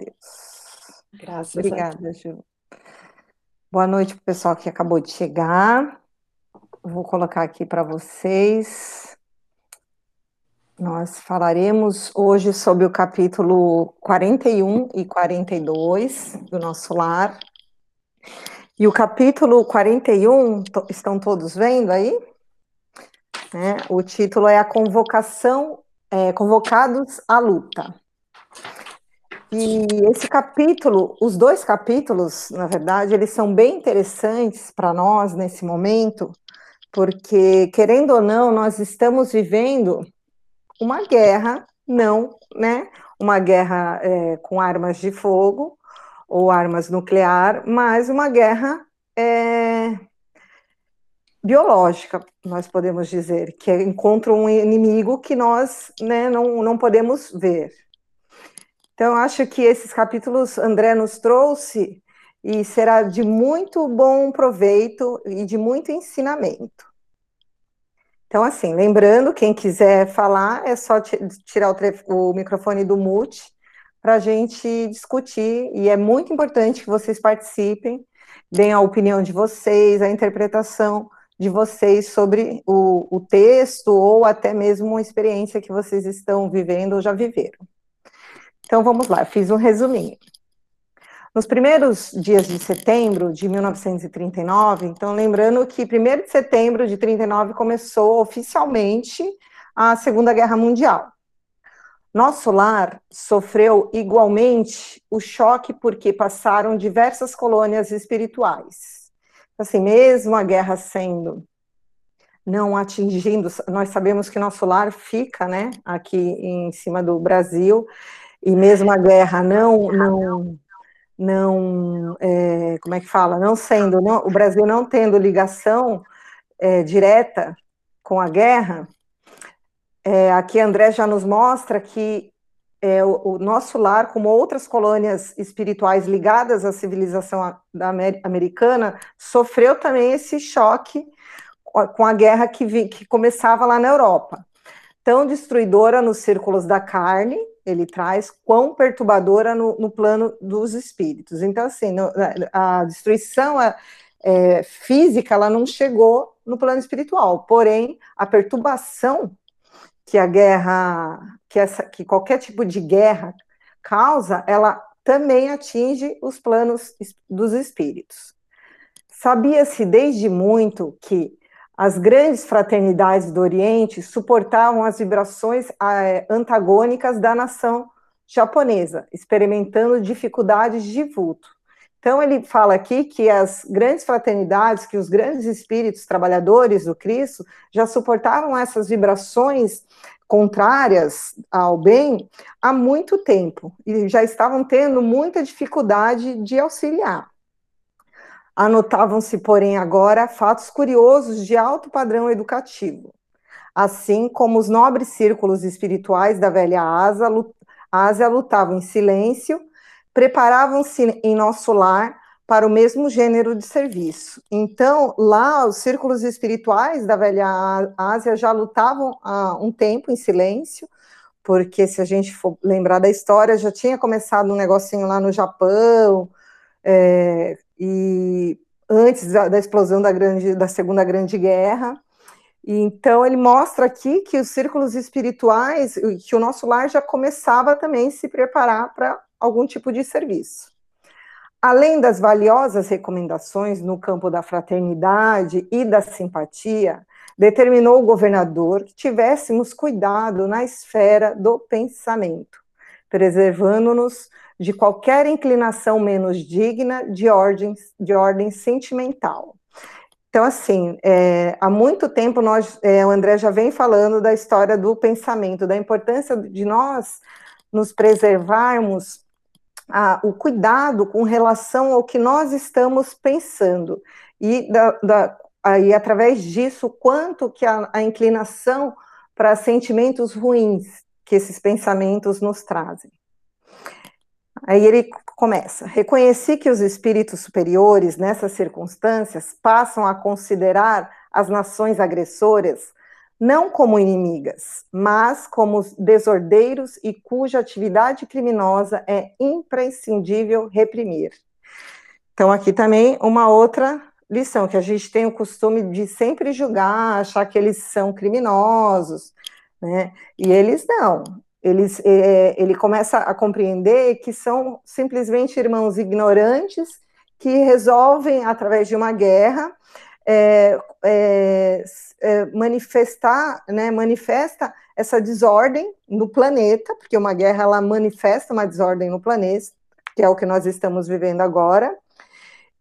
Deus. Graças Obrigada, Ju. Boa noite para o pessoal que acabou de chegar. Vou colocar aqui para vocês. Nós falaremos hoje sobre o capítulo 41 e 42 do nosso lar. E o capítulo 41, estão todos vendo aí? É, o título é A Convocação, é, Convocados à Luta. E esse capítulo, os dois capítulos, na verdade, eles são bem interessantes para nós nesse momento, porque, querendo ou não, nós estamos vivendo uma guerra, não, né? Uma guerra é, com armas de fogo ou armas nuclear, mas uma guerra é, biológica, nós podemos dizer, que é contra um inimigo que nós né, não, não podemos ver. Então, acho que esses capítulos André nos trouxe e será de muito bom proveito e de muito ensinamento. Então, assim, lembrando, quem quiser falar, é só tirar o, o microfone do mute para a gente discutir, e é muito importante que vocês participem, deem a opinião de vocês, a interpretação de vocês sobre o, o texto, ou até mesmo uma experiência que vocês estão vivendo ou já viveram. Então vamos lá, fiz um resuminho. Nos primeiros dias de setembro de 1939, então lembrando que 1 de setembro de 39 começou oficialmente a Segunda Guerra Mundial. Nosso lar sofreu igualmente o choque porque passaram diversas colônias espirituais. Assim, mesmo a guerra sendo não atingindo, nós sabemos que nosso lar fica, né, aqui em cima do Brasil, e mesmo a guerra não não não é, como é que fala não sendo não, o Brasil não tendo ligação é, direta com a guerra é, aqui André já nos mostra que é, o, o, nosso lar, como outras colônias espirituais ligadas à civilização da americana, sofreu também esse choque com a guerra que, vi, que começava lá na Europa. Tão destruidora nos círculos da carne, ele traz quão perturbadora no, no plano dos espíritos. Então, assim, no, a destruição é, física, ela não chegou no plano espiritual, porém, a perturbação que a guerra, que, essa, que qualquer tipo de guerra causa, ela também atinge os planos dos espíritos. Sabia-se desde muito que as grandes fraternidades do Oriente suportavam as vibrações eh, antagônicas da nação japonesa, experimentando dificuldades de vulto. Então, ele fala aqui que as grandes fraternidades, que os grandes espíritos trabalhadores do Cristo já suportavam essas vibrações contrárias ao bem há muito tempo e já estavam tendo muita dificuldade de auxiliar. Anotavam-se, porém, agora fatos curiosos de alto padrão educativo, assim como os nobres círculos espirituais da velha Ásia, Ásia lutavam em silêncio, preparavam-se em nosso lar para o mesmo gênero de serviço. Então, lá, os círculos espirituais da velha Ásia já lutavam há um tempo em silêncio, porque se a gente for lembrar da história, já tinha começado um negocinho lá no Japão, é, e antes da, da explosão da, grande, da Segunda Grande Guerra. E, então, ele mostra aqui que os círculos espirituais, que o nosso lar já começava também a se preparar para algum tipo de serviço. Além das valiosas recomendações no campo da fraternidade e da simpatia, determinou o governador que tivéssemos cuidado na esfera do pensamento, preservando-nos de qualquer inclinação menos digna de ordem, de ordem sentimental. Então, assim, é, há muito tempo nós, é, o André já vem falando da história do pensamento, da importância de nós nos preservarmos a, o cuidado com relação ao que nós estamos pensando e, da, da, através disso, quanto que a, a inclinação para sentimentos ruins que esses pensamentos nos trazem. Aí ele começa: reconheci que os espíritos superiores, nessas circunstâncias, passam a considerar as nações agressoras não como inimigas, mas como desordeiros e cuja atividade criminosa é imprescindível reprimir. Então, aqui também uma outra lição, que a gente tem o costume de sempre julgar, achar que eles são criminosos, né? E eles não. Eles, é, ele começa a compreender que são simplesmente irmãos ignorantes que resolvem, através de uma guerra, é, é, é, manifestar, né, manifesta essa desordem no planeta, porque uma guerra ela manifesta uma desordem no planeta, que é o que nós estamos vivendo agora,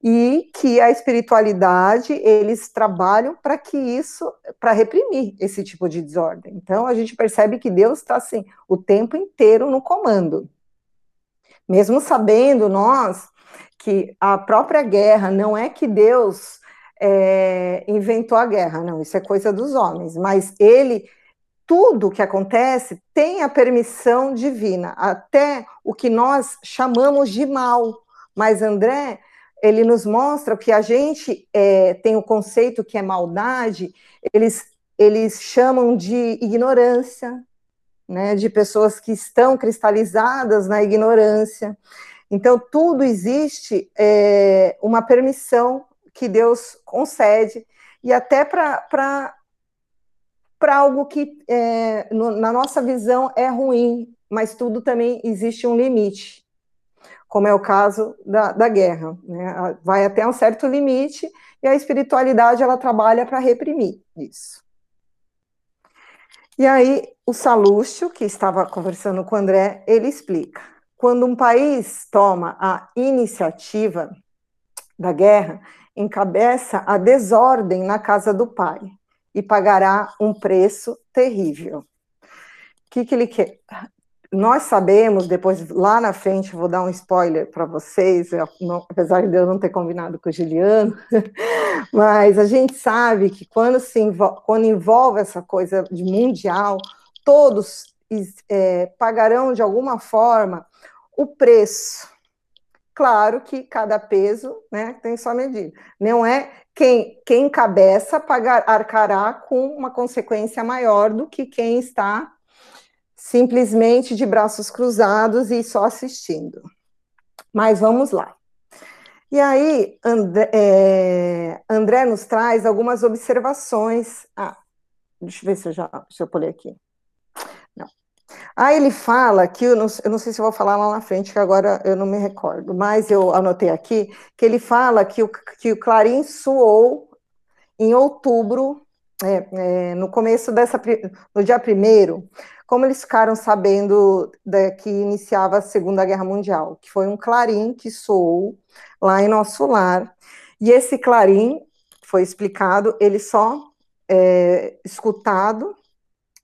e que a espiritualidade eles trabalham para que isso, para reprimir esse tipo de desordem. Então a gente percebe que Deus está assim o tempo inteiro no comando, mesmo sabendo nós que a própria guerra não é que Deus é, inventou a guerra, não, isso é coisa dos homens, mas ele tudo que acontece tem a permissão divina, até o que nós chamamos de mal. Mas André ele nos mostra que a gente é, tem o conceito que é maldade, eles, eles chamam de ignorância, né, de pessoas que estão cristalizadas na ignorância. Então, tudo existe é, uma permissão que Deus concede, e até para algo que, é, no, na nossa visão, é ruim, mas tudo também existe um limite como é o caso da, da guerra. Né? Vai até um certo limite e a espiritualidade ela trabalha para reprimir isso. E aí o Salúcio, que estava conversando com o André, ele explica: quando um país toma a iniciativa da guerra, encabeça a desordem na casa do pai e pagará um preço terrível. O que, que ele quer? Nós sabemos, depois lá na frente, vou dar um spoiler para vocês, não, apesar de eu não ter combinado com o Juliano, mas a gente sabe que quando, se envolve, quando envolve essa coisa de mundial, todos é, pagarão de alguma forma o preço. Claro que cada peso né, tem sua medida. Não é quem, quem encabeça pagar, arcará com uma consequência maior do que quem está simplesmente de braços cruzados e só assistindo. Mas vamos lá. E aí, André, é, André nos traz algumas observações. Ah, deixa eu ver se eu já se eu pulei aqui. Não. Aí ele fala que, eu não, eu não sei se vou falar lá na frente, que agora eu não me recordo, mas eu anotei aqui, que ele fala que o, que o Clarim suou em outubro, é, é, no começo dessa, no dia primeiro, como eles ficaram sabendo de, que iniciava a Segunda Guerra Mundial, que foi um clarim que soou lá em nosso lar. E esse clarim, foi explicado, ele só é escutado,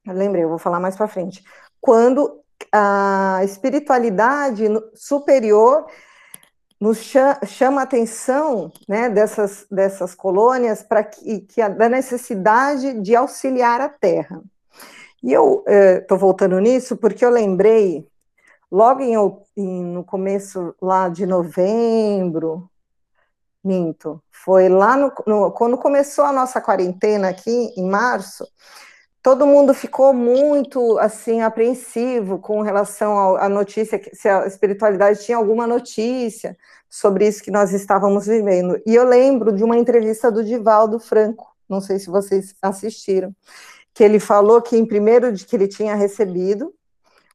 lembrei, eu vou falar mais para frente, quando a espiritualidade superior nos chama, a atenção né, dessas, dessas colônias para que, que a, da necessidade de auxiliar a Terra. E eu estou é, voltando nisso porque eu lembrei, logo em, em, no começo lá de novembro, minto, foi lá no, no, quando começou a nossa quarentena aqui, em março, todo mundo ficou muito assim apreensivo com relação à notícia, se a espiritualidade tinha alguma notícia sobre isso que nós estávamos vivendo. E eu lembro de uma entrevista do Divaldo Franco, não sei se vocês assistiram, que ele falou que em primeiro de que ele tinha recebido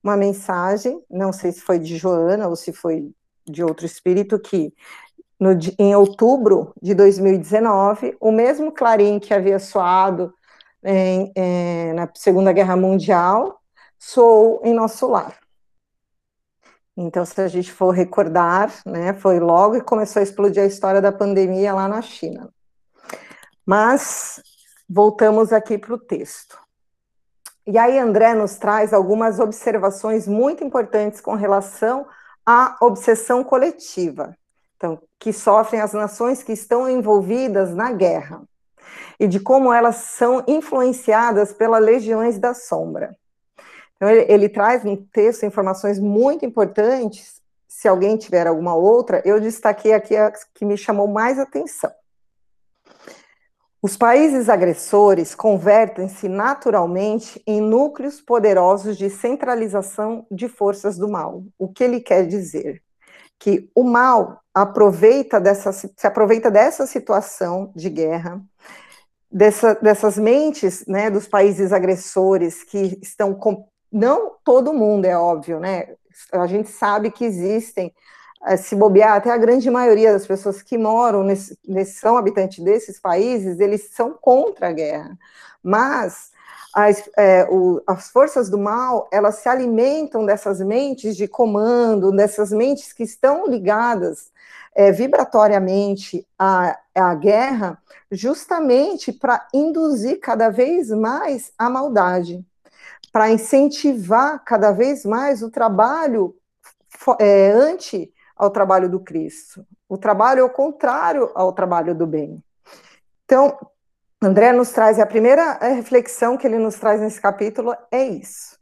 uma mensagem, não sei se foi de Joana ou se foi de outro espírito, que no, em outubro de 2019, o mesmo clarim que havia soado em, em, na Segunda Guerra Mundial soou em nosso lar. Então, se a gente for recordar, né, foi logo que começou a explodir a história da pandemia lá na China. Mas voltamos aqui para o texto. E aí, André nos traz algumas observações muito importantes com relação à obsessão coletiva, então, que sofrem as nações que estão envolvidas na guerra, e de como elas são influenciadas pelas legiões da sombra. Então, ele, ele traz no texto informações muito importantes. Se alguém tiver alguma outra, eu destaquei aqui a que me chamou mais atenção. Os países agressores convertem-se naturalmente em núcleos poderosos de centralização de forças do mal. O que ele quer dizer? Que o mal aproveita dessa, se aproveita dessa situação de guerra, dessa, dessas mentes né, dos países agressores que estão com, não todo mundo é óbvio, né? A gente sabe que existem se bobear, até a grande maioria das pessoas que moram, nesse, nesse, são habitantes desses países, eles são contra a guerra. Mas as, é, o, as forças do mal, elas se alimentam dessas mentes de comando, dessas mentes que estão ligadas é, vibratoriamente à, à guerra, justamente para induzir cada vez mais a maldade, para incentivar cada vez mais o trabalho é, anti ao trabalho do Cristo. O trabalho é o contrário ao trabalho do bem. Então, André nos traz, a primeira reflexão que ele nos traz nesse capítulo é isso.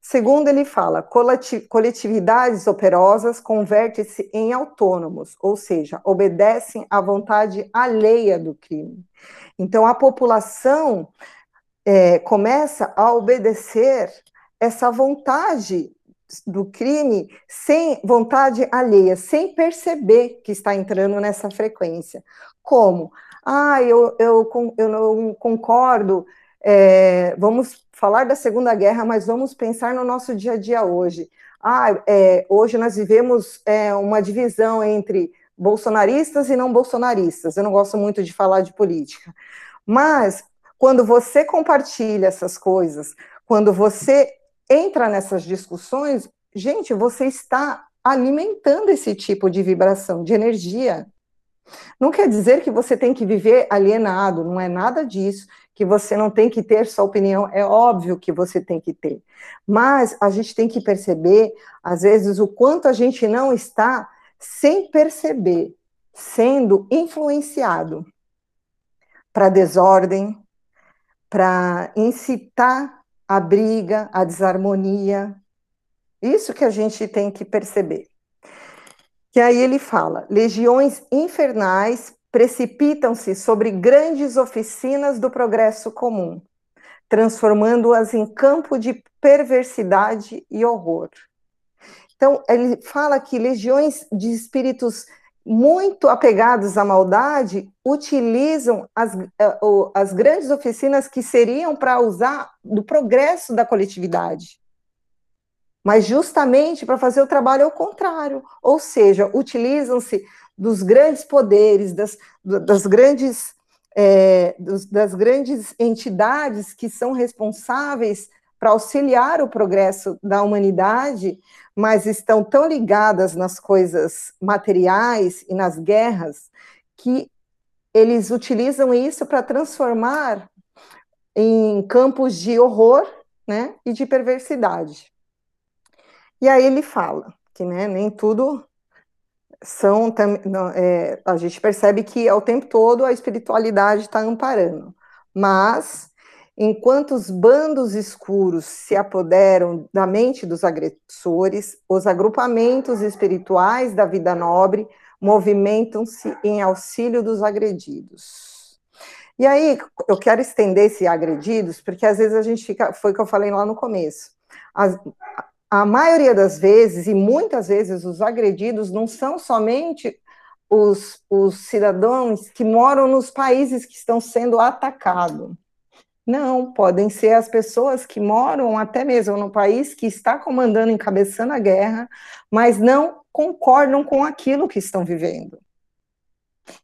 Segundo, ele fala, coletividades operosas convertem-se em autônomos, ou seja, obedecem à vontade alheia do crime. Então, a população é, começa a obedecer essa vontade do crime sem vontade alheia, sem perceber que está entrando nessa frequência. Como? Ah, eu, eu, eu não concordo, é, vamos falar da Segunda Guerra, mas vamos pensar no nosso dia a dia hoje. Ah, é, hoje nós vivemos é, uma divisão entre bolsonaristas e não bolsonaristas. Eu não gosto muito de falar de política. Mas, quando você compartilha essas coisas, quando você entra nessas discussões, gente, você está alimentando esse tipo de vibração, de energia. Não quer dizer que você tem que viver alienado, não é nada disso, que você não tem que ter sua opinião, é óbvio que você tem que ter. Mas a gente tem que perceber, às vezes, o quanto a gente não está, sem perceber, sendo influenciado para desordem, para incitar a briga, a desarmonia. Isso que a gente tem que perceber. Que aí ele fala: legiões infernais precipitam-se sobre grandes oficinas do progresso comum, transformando-as em campo de perversidade e horror. Então, ele fala que legiões de espíritos muito apegados à maldade utilizam as, eh, as grandes oficinas que seriam para usar do progresso da coletividade. Mas justamente para fazer o trabalho ao contrário, ou seja, utilizam-se dos grandes poderes, das, das grandes é, das grandes entidades que são responsáveis para auxiliar o progresso da humanidade, mas estão tão ligadas nas coisas materiais e nas guerras que eles utilizam isso para transformar em campos de horror né, e de perversidade. E aí ele fala que né, nem tudo são. É, a gente percebe que ao tempo todo a espiritualidade está amparando, mas Enquanto os bandos escuros se apoderam da mente dos agressores, os agrupamentos espirituais da vida nobre movimentam-se em auxílio dos agredidos. E aí, eu quero estender esse agredidos, porque às vezes a gente fica, foi o que eu falei lá no começo. As, a maioria das vezes, e muitas vezes, os agredidos não são somente os, os cidadãos que moram nos países que estão sendo atacados não, podem ser as pessoas que moram até mesmo no país que está comandando, encabeçando a guerra, mas não concordam com aquilo que estão vivendo.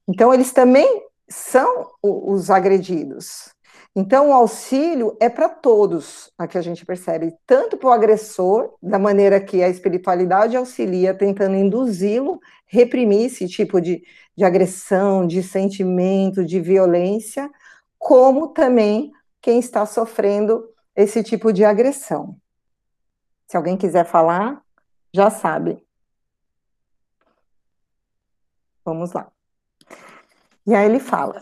Então, eles também são os agredidos. Então, o auxílio é para todos, a que a gente percebe, tanto para o agressor, da maneira que a espiritualidade auxilia, tentando induzi-lo, reprimir esse tipo de, de agressão, de sentimento, de violência, como também quem está sofrendo esse tipo de agressão. Se alguém quiser falar, já sabe. Vamos lá. E aí ele fala: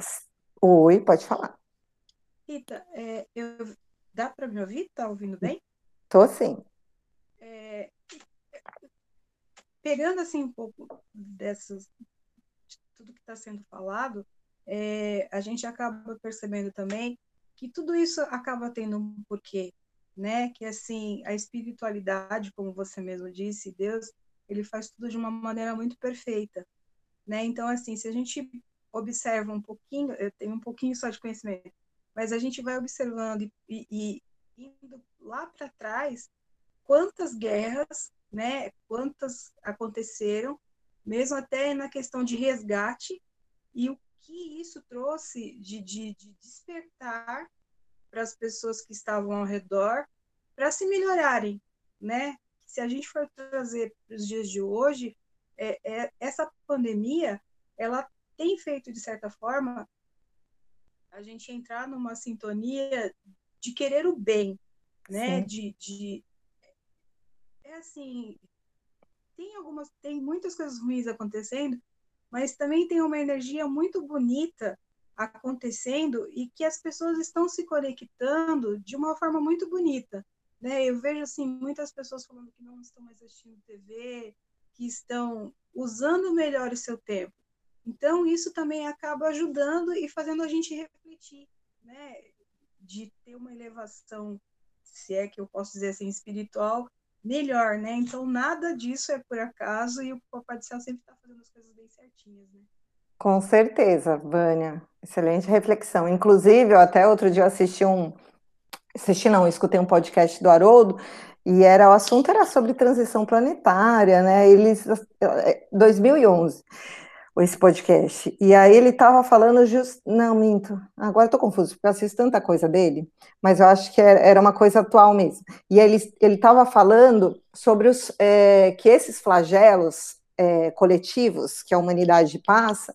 Oi, pode falar. Rita, é, eu, dá para me ouvir? Está ouvindo bem? Tô sim. É, pegando assim um pouco dessas, de tudo que está sendo falado, é, a gente acaba percebendo também que tudo isso acaba tendo um porquê, né? Que assim, a espiritualidade, como você mesmo disse, Deus, ele faz tudo de uma maneira muito perfeita, né? Então, assim, se a gente observa um pouquinho, eu tenho um pouquinho só de conhecimento, mas a gente vai observando e, e, e indo lá para trás, quantas guerras, né? Quantas aconteceram, mesmo até na questão de resgate, e o que isso trouxe de, de, de despertar para as pessoas que estavam ao redor para se melhorarem, né? Se a gente for trazer para os dias de hoje, é, é, essa pandemia, ela tem feito, de certa forma, a gente entrar numa sintonia de querer o bem, né? De, de, é assim, tem algumas, tem muitas coisas ruins acontecendo, mas também tem uma energia muito bonita acontecendo e que as pessoas estão se conectando de uma forma muito bonita. Né? Eu vejo assim muitas pessoas falando que não estão mais assistindo TV, que estão usando melhor o seu tempo. Então isso também acaba ajudando e fazendo a gente refletir, né? De ter uma elevação, se é que eu posso dizer assim, espiritual, melhor, né? Então nada disso é por acaso e o Papai do Céu sempre está fazendo as coisas bem certinhas, né? Com certeza, Vânia. Excelente reflexão. Inclusive, eu até outro dia assisti um. Assisti, não, escutei um podcast do Haroldo, e era o assunto era sobre transição planetária, né? Eles 2011 esse podcast. E aí ele estava falando just... não, minto. Agora estou confuso, porque eu assisto tanta coisa dele, mas eu acho que era uma coisa atual mesmo. E ele ele estava falando sobre os é, que esses flagelos é, coletivos que a humanidade passa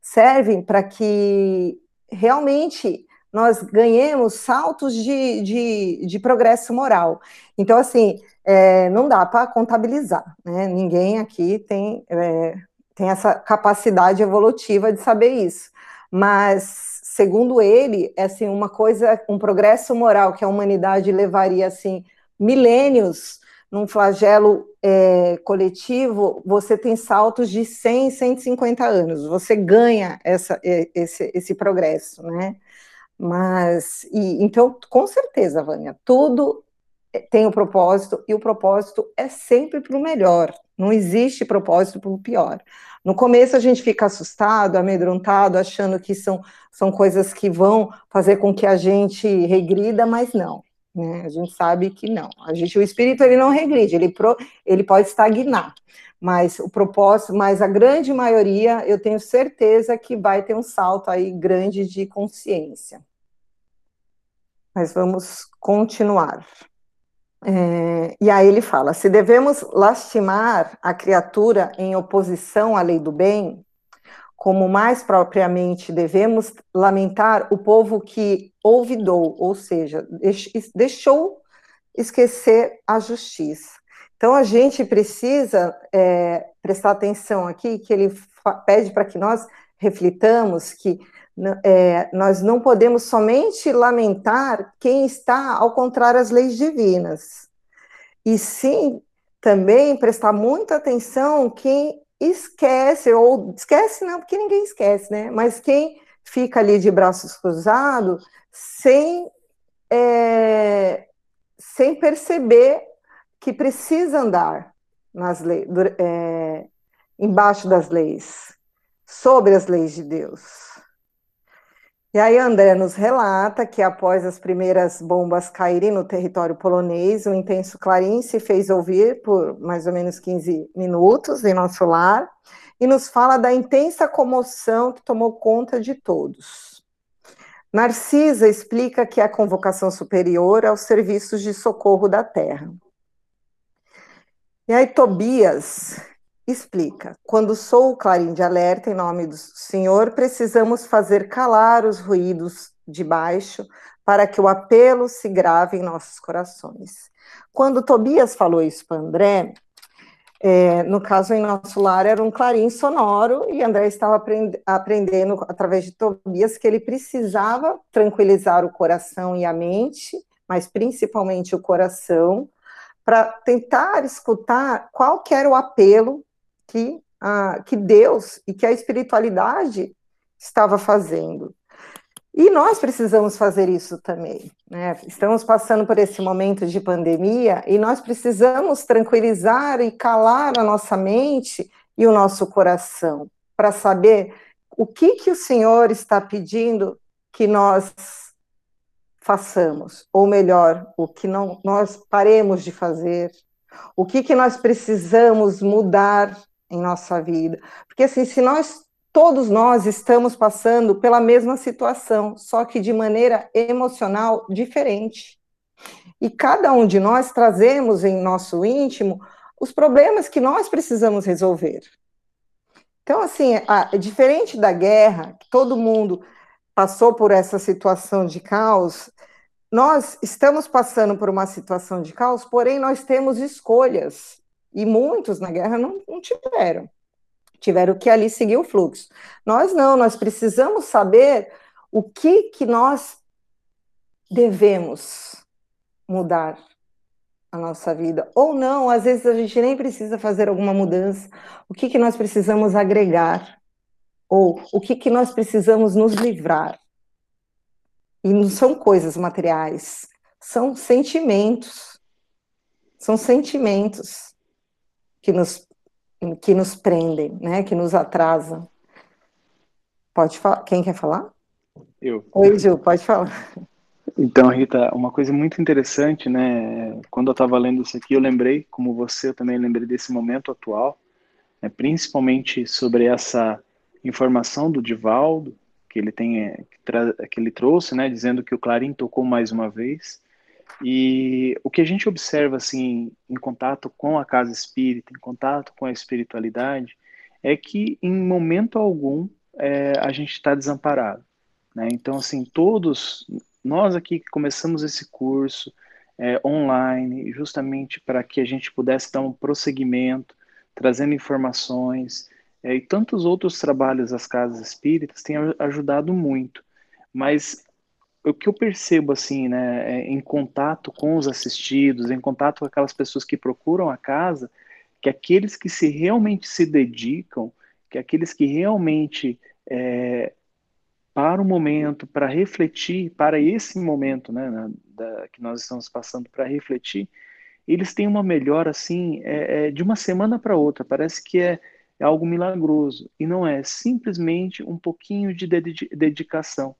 servem para que realmente nós ganhemos saltos de, de, de progresso moral. Então, assim, é, não dá para contabilizar, né? Ninguém aqui tem é, tem essa capacidade evolutiva de saber isso. Mas, segundo ele, é assim, uma coisa, um progresso moral que a humanidade levaria assim milênios num flagelo é, coletivo, você tem saltos de 100, 150 anos. Você ganha essa, esse, esse progresso, né? Mas, e, então, com certeza, Vânia, tudo tem o um propósito e o propósito é sempre para o melhor. Não existe propósito para o pior. No começo a gente fica assustado, amedrontado, achando que são, são coisas que vão fazer com que a gente regrida, mas não. Né? A gente sabe que não. A gente, o espírito ele não regride, ele, pro, ele pode estagnar. Mas o propósito, mas a grande maioria, eu tenho certeza que vai ter um salto aí grande de consciência. Mas vamos continuar. É, e aí ele fala: se devemos lastimar a criatura em oposição à lei do bem, como mais propriamente devemos lamentar o povo que olvidou, ou seja, deixou esquecer a justiça. Então a gente precisa é, prestar atenção aqui que ele pede para que nós reflitamos que é, nós não podemos somente lamentar quem está ao contrário às leis divinas, e sim também prestar muita atenção quem esquece, ou esquece não, porque ninguém esquece, né? Mas quem fica ali de braços cruzados sem, é, sem perceber que precisa andar nas leis, é, embaixo das leis, sobre as leis de Deus. E aí André nos relata que após as primeiras bombas caírem no território polonês, um intenso clarim se fez ouvir por mais ou menos 15 minutos em nosso lar e nos fala da intensa comoção que tomou conta de todos. Narcisa explica que é a convocação superior aos serviços de socorro da terra. E aí Tobias explica: quando sou o clarim de alerta em nome do Senhor, precisamos fazer calar os ruídos de baixo para que o apelo se grave em nossos corações. Quando Tobias falou isso para André, é, no caso em nosso lar era um clarim sonoro e André estava aprend aprendendo através de Tobias que ele precisava tranquilizar o coração e a mente, mas principalmente o coração, para tentar escutar qual era o apelo que, que Deus e que a espiritualidade estava fazendo. E nós precisamos fazer isso também. Né? Estamos passando por esse momento de pandemia e nós precisamos tranquilizar e calar a nossa mente e o nosso coração para saber o que, que o Senhor está pedindo que nós façamos, ou melhor, o que não nós paremos de fazer, o que, que nós precisamos mudar em nossa vida. Porque assim, se nós todos nós estamos passando pela mesma situação, só que de maneira emocional diferente. E cada um de nós trazemos em nosso íntimo os problemas que nós precisamos resolver. Então, assim, é diferente da guerra, que todo mundo passou por essa situação de caos, nós estamos passando por uma situação de caos, porém nós temos escolhas, e muitos na guerra não, não tiveram. Tiveram que ali seguir o fluxo. Nós não, nós precisamos saber o que que nós devemos mudar a nossa vida, ou não, às vezes a gente nem precisa fazer alguma mudança, o que que nós precisamos agregar, ou o que que nós precisamos nos livrar. E não são coisas materiais, são sentimentos, são sentimentos que nos que nos prendem, né, que nos atrasam. Pode falar? Quem quer falar? Eu. Oi, Gil, pode falar. Então, Rita, uma coisa muito interessante, né? Quando eu estava lendo isso aqui, eu lembrei, como você, eu também lembrei desse momento atual, né, principalmente sobre essa informação do Divaldo, que ele tem, que, que ele trouxe, né, dizendo que o Clarim tocou mais uma vez, e o que a gente observa assim em contato com a casa espírita, em contato com a espiritualidade, é que em momento algum é, a gente está desamparado. Né? Então, assim, todos nós aqui que começamos esse curso é, online, justamente para que a gente pudesse dar um prosseguimento, trazendo informações, é, e tantos outros trabalhos das casas espíritas têm ajudado muito. Mas o que eu percebo assim, né, é, em contato com os assistidos, em contato com aquelas pessoas que procuram a casa, que aqueles que se realmente se dedicam, que aqueles que realmente é, para o momento, para refletir, para esse momento, né, na, da, que nós estamos passando para refletir, eles têm uma melhora assim é, é, de uma semana para outra. Parece que é, é algo milagroso e não é simplesmente um pouquinho de dedicação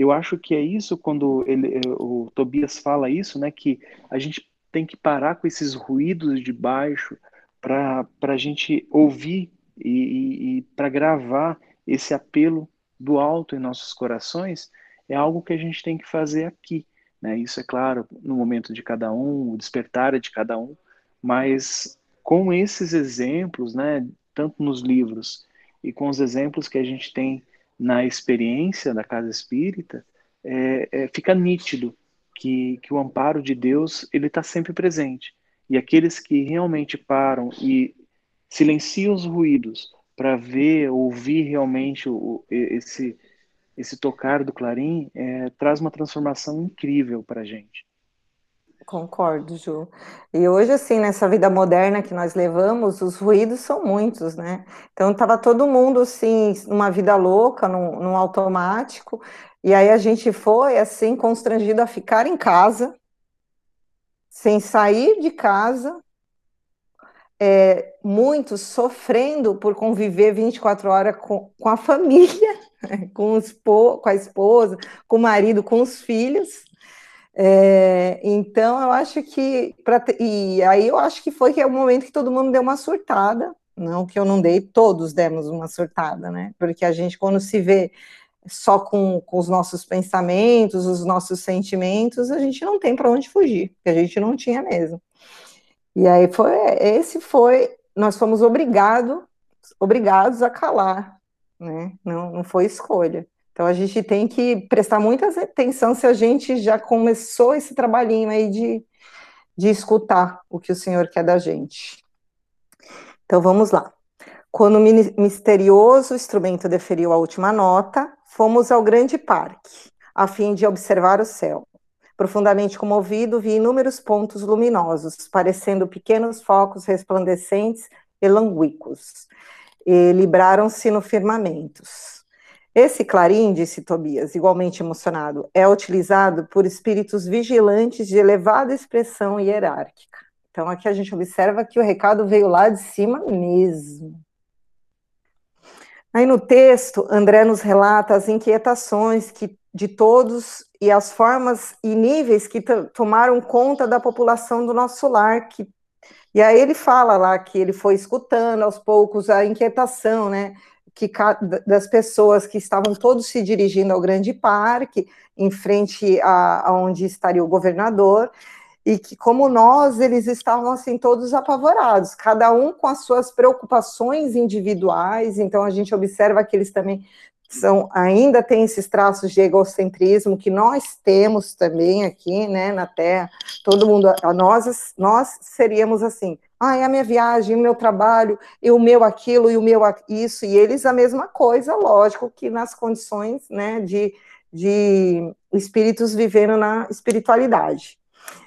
eu acho que é isso quando ele, eh, o Tobias fala isso, né, que a gente tem que parar com esses ruídos de baixo para a gente ouvir e, e, e para gravar esse apelo do alto em nossos corações, é algo que a gente tem que fazer aqui. Né? Isso é claro, no momento de cada um, o despertar é de cada um, mas com esses exemplos, né, tanto nos livros e com os exemplos que a gente tem na experiência da casa espírita, é, é, fica nítido que, que o amparo de Deus ele está sempre presente. E aqueles que realmente param e silenciam os ruídos para ver, ouvir realmente o, esse, esse tocar do clarim, é, traz uma transformação incrível para a gente. Concordo, Ju. E hoje, assim, nessa vida moderna que nós levamos, os ruídos são muitos, né? Então, estava todo mundo, assim, numa vida louca, num, num, automático, e aí a gente foi, assim, constrangido a ficar em casa, sem sair de casa, é, muitos sofrendo por conviver 24 horas com, com a família, com, os, com a esposa, com o marido, com os filhos, é, então, eu acho que. Pra, e aí eu acho que foi que é o momento que todo mundo deu uma surtada. Não que eu não dei, todos demos uma surtada, né? Porque a gente, quando se vê só com, com os nossos pensamentos, os nossos sentimentos, a gente não tem para onde fugir, que a gente não tinha mesmo. E aí foi, esse foi, nós fomos obrigado, obrigados a calar, né? Não, não foi escolha. Então a gente tem que prestar muita atenção se a gente já começou esse trabalhinho aí de, de escutar o que o Senhor quer da gente. Então vamos lá. Quando o misterioso instrumento deferiu a última nota, fomos ao grande parque, a fim de observar o céu. Profundamente comovido, vi inúmeros pontos luminosos, parecendo pequenos focos resplandecentes e languíquos, e libraram-se no firmamentos Esse clarim, disse Tobias, igualmente emocionado, é utilizado por espíritos vigilantes de elevada expressão hierárquica. Então, aqui a gente observa que o recado veio lá de cima mesmo. Aí no texto, André nos relata as inquietações que, de todos e as formas e níveis que tomaram conta da população do nosso lar. Que, e aí ele fala lá que ele foi escutando aos poucos a inquietação, né? Que, das pessoas que estavam todos se dirigindo ao grande parque, em frente a, a onde estaria o governador, e que, como nós, eles estavam assim todos apavorados, cada um com as suas preocupações individuais. Então a gente observa que eles também são ainda têm esses traços de egocentrismo que nós temos também aqui, né, na Terra. Todo mundo, nós, nós seríamos assim. Ah, é a minha viagem, o meu trabalho, e o meu aquilo, e o meu isso, e eles a mesma coisa, lógico que nas condições, né, de, de espíritos vivendo na espiritualidade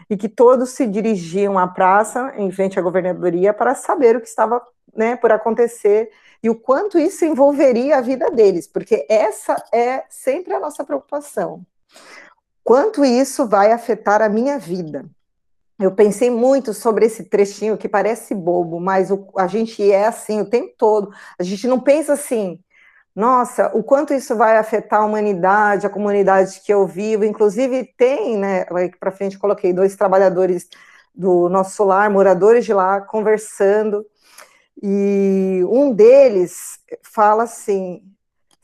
e que todos se dirigiam à praça, em frente à governadoria, para saber o que estava né, por acontecer e o quanto isso envolveria a vida deles, porque essa é sempre a nossa preocupação. Quanto isso vai afetar a minha vida? Eu pensei muito sobre esse trechinho que parece bobo, mas o, a gente é assim o tempo todo. A gente não pensa assim, nossa, o quanto isso vai afetar a humanidade, a comunidade que eu vivo. Inclusive, tem, né? Para frente coloquei dois trabalhadores do nosso solar, moradores de lá, conversando. E um deles fala assim: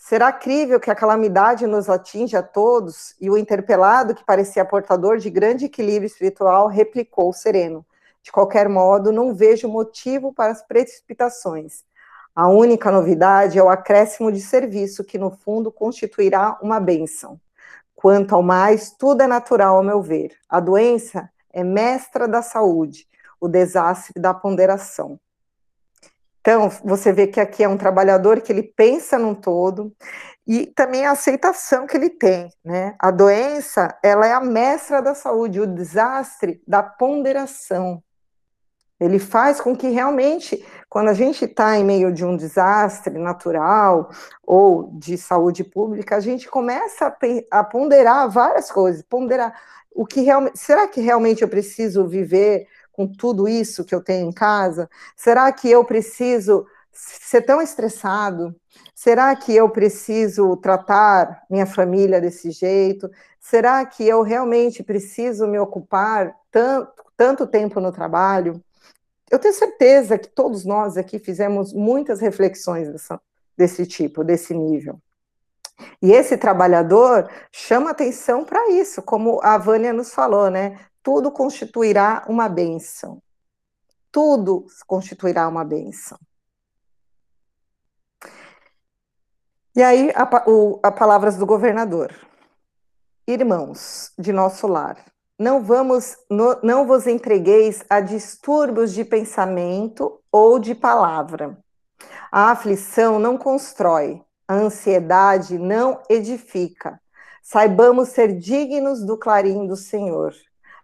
será crível que a calamidade nos atinja a todos? E o interpelado, que parecia portador de grande equilíbrio espiritual, replicou sereno: de qualquer modo, não vejo motivo para as precipitações. A única novidade é o acréscimo de serviço, que no fundo constituirá uma bênção. Quanto ao mais, tudo é natural, ao meu ver. A doença é mestra da saúde, o desastre da ponderação. Então, você vê que aqui é um trabalhador que ele pensa num todo e também a aceitação que ele tem, né? A doença, ela é a mestra da saúde, o desastre da ponderação. Ele faz com que realmente, quando a gente está em meio de um desastre natural ou de saúde pública, a gente começa a, ponderar várias coisas, ponderar o que realmente, será que realmente eu preciso viver com tudo isso que eu tenho em casa? Será que eu preciso ser tão estressado? Será que eu preciso tratar minha família desse jeito? Será que eu realmente preciso me ocupar tanto, tanto tempo no trabalho? eu tenho certeza que todos nós aqui fizemos muitas reflexões dessa, desse tipo, desse nível. E esse trabalhador chama atenção para isso, como a Vânia nos falou, né? Tudo constituirá uma bênção. Tudo constituirá uma bênção. E aí, a, o, a palavras do governador. Irmãos de nosso lar, não vamos, no, não vos entregueis a distúrbios de pensamento ou de palavra. A aflição não constrói, a ansiedade não edifica. Saibamos ser dignos do clarim do Senhor,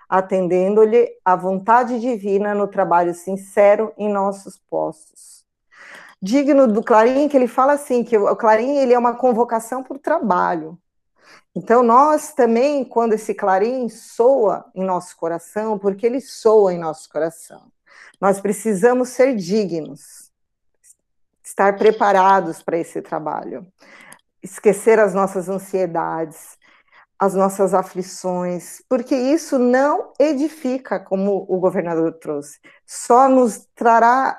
atendendo-lhe a vontade divina no trabalho sincero em nossos postos. Digno do clarim, que ele fala assim, que o clarim ele é uma convocação para o trabalho, então, nós também, quando esse clarim soa em nosso coração, porque ele soa em nosso coração, nós precisamos ser dignos, estar preparados para esse trabalho, esquecer as nossas ansiedades, as nossas aflições, porque isso não edifica, como o governador trouxe, só nos trará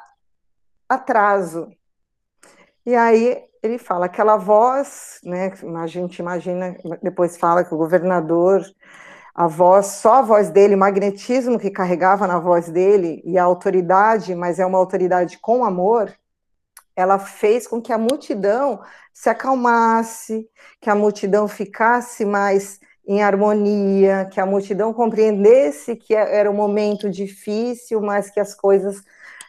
atraso. E aí ele fala aquela voz, né? A gente imagina, depois fala que o governador, a voz, só a voz dele, o magnetismo que carregava na voz dele e a autoridade, mas é uma autoridade com amor, ela fez com que a multidão se acalmasse, que a multidão ficasse mais em harmonia, que a multidão compreendesse que era um momento difícil, mas que as coisas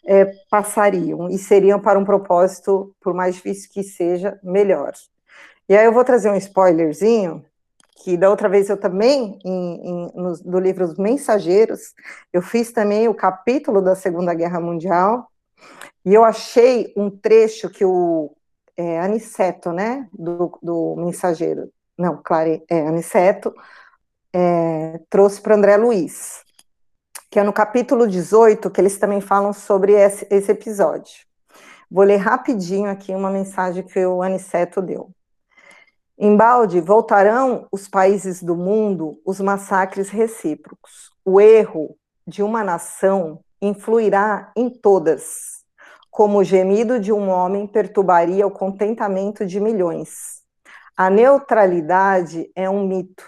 é, passariam e seriam para um propósito, por mais difícil que seja, melhor. E aí eu vou trazer um spoilerzinho, que da outra vez eu também, em, em, no, no livro Os Mensageiros, eu fiz também o capítulo da Segunda Guerra Mundial, e eu achei um trecho que o é, Aniceto, né, do, do mensageiro, não, Clare, é, Aniceto, é, trouxe para André Luiz, que é no capítulo 18, que eles também falam sobre esse, esse episódio. Vou ler rapidinho aqui uma mensagem que o Aniceto deu. Embalde voltarão os países do mundo os massacres recíprocos. O erro de uma nação influirá em todas, como o gemido de um homem perturbaria o contentamento de milhões. A neutralidade é um mito,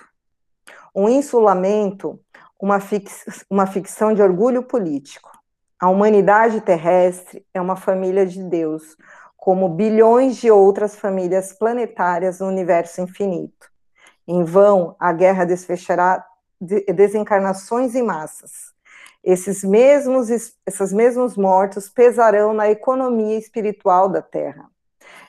um insulamento, uma, fix, uma ficção de orgulho político. A humanidade terrestre é uma família de Deus, como bilhões de outras famílias planetárias no universo infinito. Em vão, a guerra desfechará desencarnações em massas. Esses mesmos, esses mesmos mortos pesarão na economia espiritual da Terra.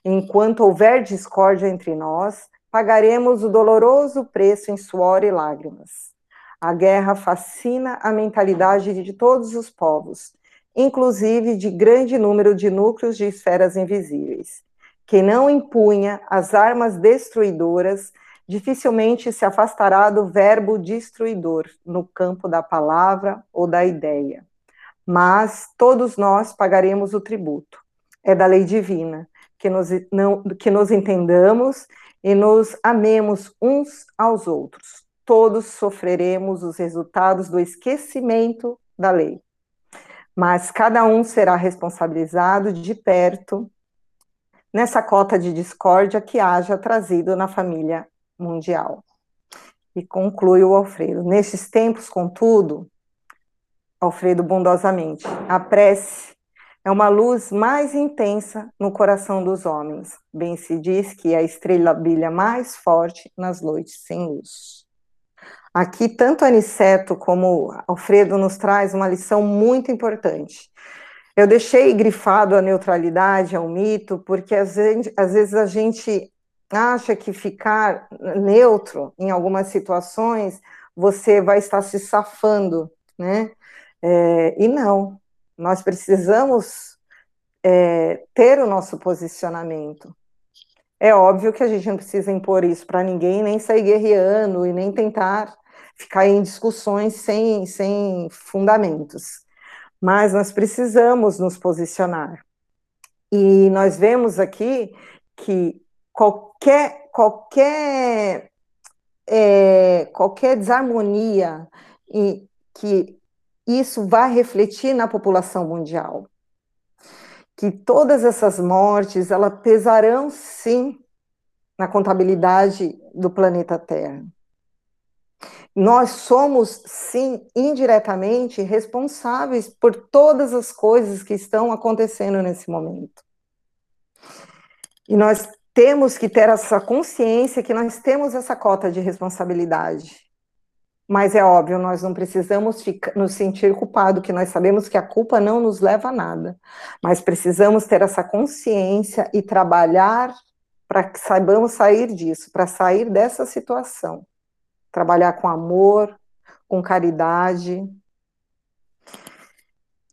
Enquanto houver discórdia entre nós, pagaremos o doloroso preço em suor e lágrimas. A guerra fascina a mentalidade de todos os povos, inclusive de grande número de núcleos de esferas invisíveis. Quem não empunha as armas destruidoras dificilmente se afastará do verbo destruidor no campo da palavra ou da ideia. Mas todos nós pagaremos o tributo. É da lei divina que nos, não, que nos entendamos e nos amemos uns aos outros. Todos sofreremos os resultados do esquecimento da lei mas cada um será responsabilizado de perto nessa cota de discórdia que haja trazido na família mundial. E conclui o Alfredo. Nestes tempos, contudo, Alfredo bondosamente, a prece é uma luz mais intensa no coração dos homens. Bem se diz que a estrela brilha mais forte nas noites sem luz. Aqui, tanto Aniceto como Alfredo nos traz uma lição muito importante. Eu deixei grifado a neutralidade ao mito, porque às vezes, às vezes a gente acha que ficar neutro em algumas situações você vai estar se safando, né? É, e não, nós precisamos é, ter o nosso posicionamento. É óbvio que a gente não precisa impor isso para ninguém, nem sair guerreando e nem tentar ficar em discussões sem, sem fundamentos. Mas nós precisamos nos posicionar. E nós vemos aqui que qualquer, qualquer, é, qualquer desarmonia e que isso vai refletir na população mundial. Que todas essas mortes, elas pesarão sim na contabilidade do planeta Terra nós somos, sim, indiretamente responsáveis por todas as coisas que estão acontecendo nesse momento. E nós temos que ter essa consciência que nós temos essa cota de responsabilidade. Mas é óbvio, nós não precisamos ficar, nos sentir culpado, que nós sabemos que a culpa não nos leva a nada. Mas precisamos ter essa consciência e trabalhar para que saibamos sair disso, para sair dessa situação trabalhar com amor, com caridade.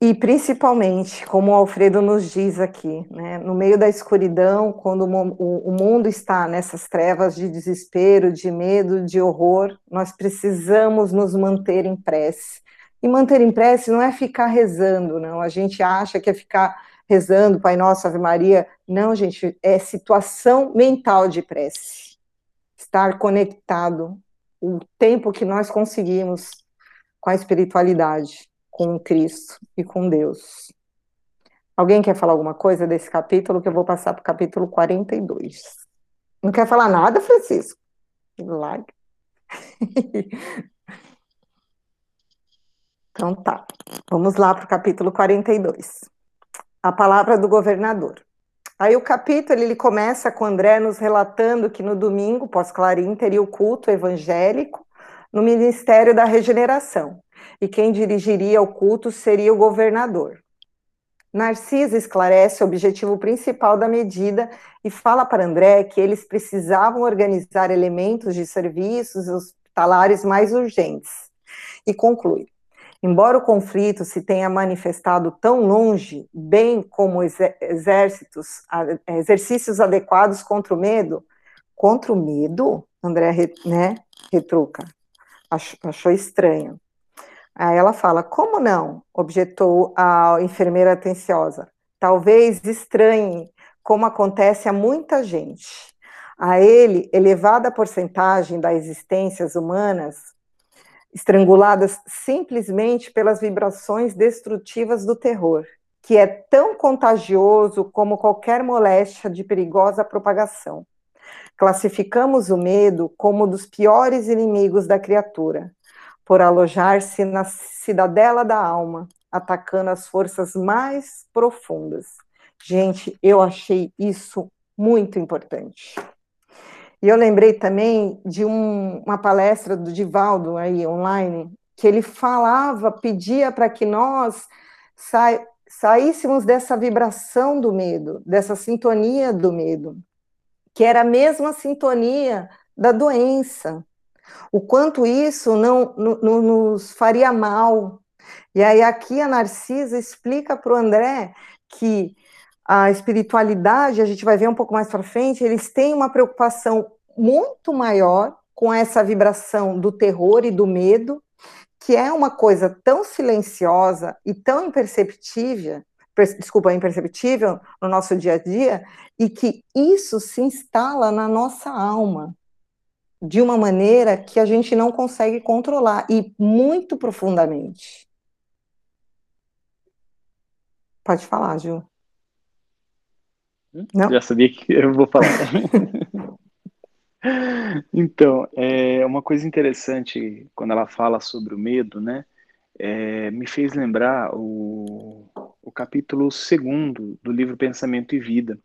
E principalmente, como o Alfredo nos diz aqui, né, no meio da escuridão, quando o, mundo está nessas trevas de desespero, de medo, de horror, nós precisamos nos manter em prece. E manter em prece não é ficar rezando, não. A gente acha que é ficar rezando, Pai Nosso, Ave Maria. Não, gente, é situação mental de prece. Estar conectado o tempo que nós conseguimos com a espiritualidade, com Cristo e com Deus. Alguém quer falar alguma coisa desse capítulo que eu vou passar para o capítulo 42? Não quer falar nada, Francisco? Like. então tá, vamos lá para o capítulo 42. A palavra do governador. Aí o capítulo ele começa com André nos relatando que no domingo, pós-clarim, teria o culto evangélico no Ministério da Regeneração, e quem dirigiria o culto seria o governador. Narcisa esclarece o objetivo principal da medida e fala para André que eles precisavam organizar elementos de serviços hospitalares mais urgentes. E conclui: Embora o conflito se tenha manifestado tão longe, bem como exércitos, exercícios adequados contra o medo, contra o medo, André né, retruca, achou, achou estranho. Aí ela fala: Como não? objetou a enfermeira atenciosa. Talvez estranhe como acontece a muita gente. A ele, elevada porcentagem das existências humanas estranguladas simplesmente pelas vibrações destrutivas do terror, que é tão contagioso como qualquer moléstia de perigosa propagação. Classificamos o medo como um dos piores inimigos da criatura, por alojar-se na cidadela da alma, atacando as forças mais profundas. Gente, eu achei isso muito importante. E eu lembrei também de um, uma palestra do Divaldo aí online, que ele falava, pedia para que nós sa saíssemos dessa vibração do medo, dessa sintonia do medo, que era a mesma sintonia da doença. O quanto isso não, nos faria mal. E aí aqui a Narcisa explica para o André que a espiritualidade, a gente vai ver um pouco mais para frente, eles têm uma preocupação muito maior com essa vibração do terror e do medo, que é uma coisa tão silenciosa e tão imperceptível, desculpa, imperceptível no nosso dia a dia, e que isso se instala na nossa alma de uma maneira que a gente não consegue controlar e muito profundamente. Pode falar, Gil. Hum? Não? Já sabia que eu vou falar. Então, é uma coisa interessante quando ela fala sobre o medo, né? É, me fez lembrar o, o capítulo segundo do livro Pensamento e Vida,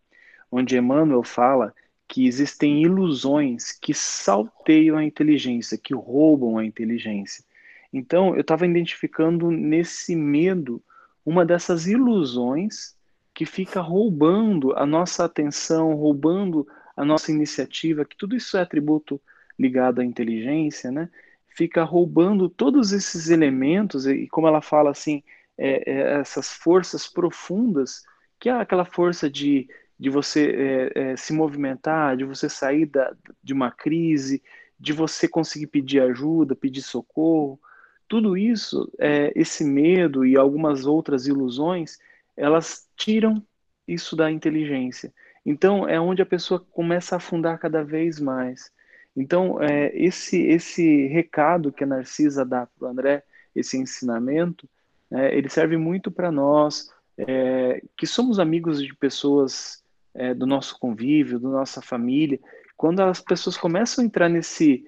onde Emmanuel fala que existem ilusões que salteiam a inteligência, que roubam a inteligência. Então, eu estava identificando nesse medo uma dessas ilusões que fica roubando a nossa atenção, roubando a nossa iniciativa, que tudo isso é atributo ligado à inteligência, né? Fica roubando todos esses elementos, e como ela fala assim, é, é, essas forças profundas, que é aquela força de, de você é, é, se movimentar, de você sair da, de uma crise, de você conseguir pedir ajuda, pedir socorro, tudo isso, é, esse medo e algumas outras ilusões, elas tiram isso da inteligência. Então, é onde a pessoa começa a afundar cada vez mais. Então, é, esse, esse recado que a Narcisa dá para o André, esse ensinamento, é, ele serve muito para nós, é, que somos amigos de pessoas é, do nosso convívio, da nossa família. Quando as pessoas começam a entrar nesse,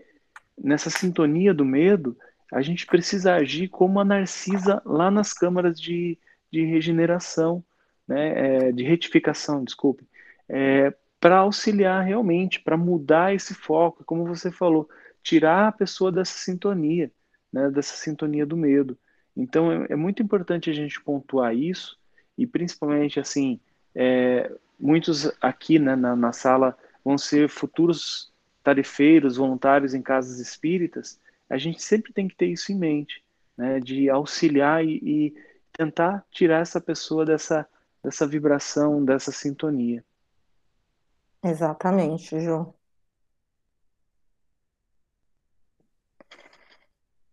nessa sintonia do medo, a gente precisa agir como a Narcisa lá nas câmaras de, de regeneração, né, é, de retificação, desculpe é, para auxiliar realmente, para mudar esse foco, como você falou, tirar a pessoa dessa sintonia, né, dessa sintonia do medo. Então é, é muito importante a gente pontuar isso e principalmente assim, é, muitos aqui né, na, na sala vão ser futuros tarefeiros, voluntários em casas espíritas. A gente sempre tem que ter isso em mente, né, de auxiliar e, e tentar tirar essa pessoa dessa dessa vibração, dessa sintonia. Exatamente, Ju.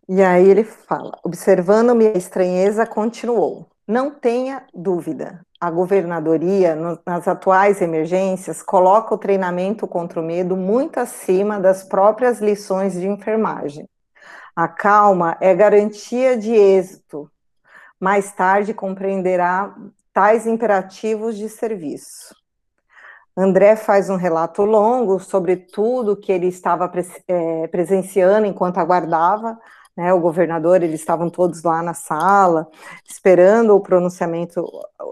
E aí ele fala: observando-me a estranheza, continuou. Não tenha dúvida, a governadoria, no, nas atuais emergências, coloca o treinamento contra o medo muito acima das próprias lições de enfermagem. A calma é garantia de êxito. Mais tarde compreenderá tais imperativos de serviço. André faz um relato longo sobre tudo que ele estava é, presenciando enquanto aguardava né, o governador, eles estavam todos lá na sala, esperando o pronunciamento.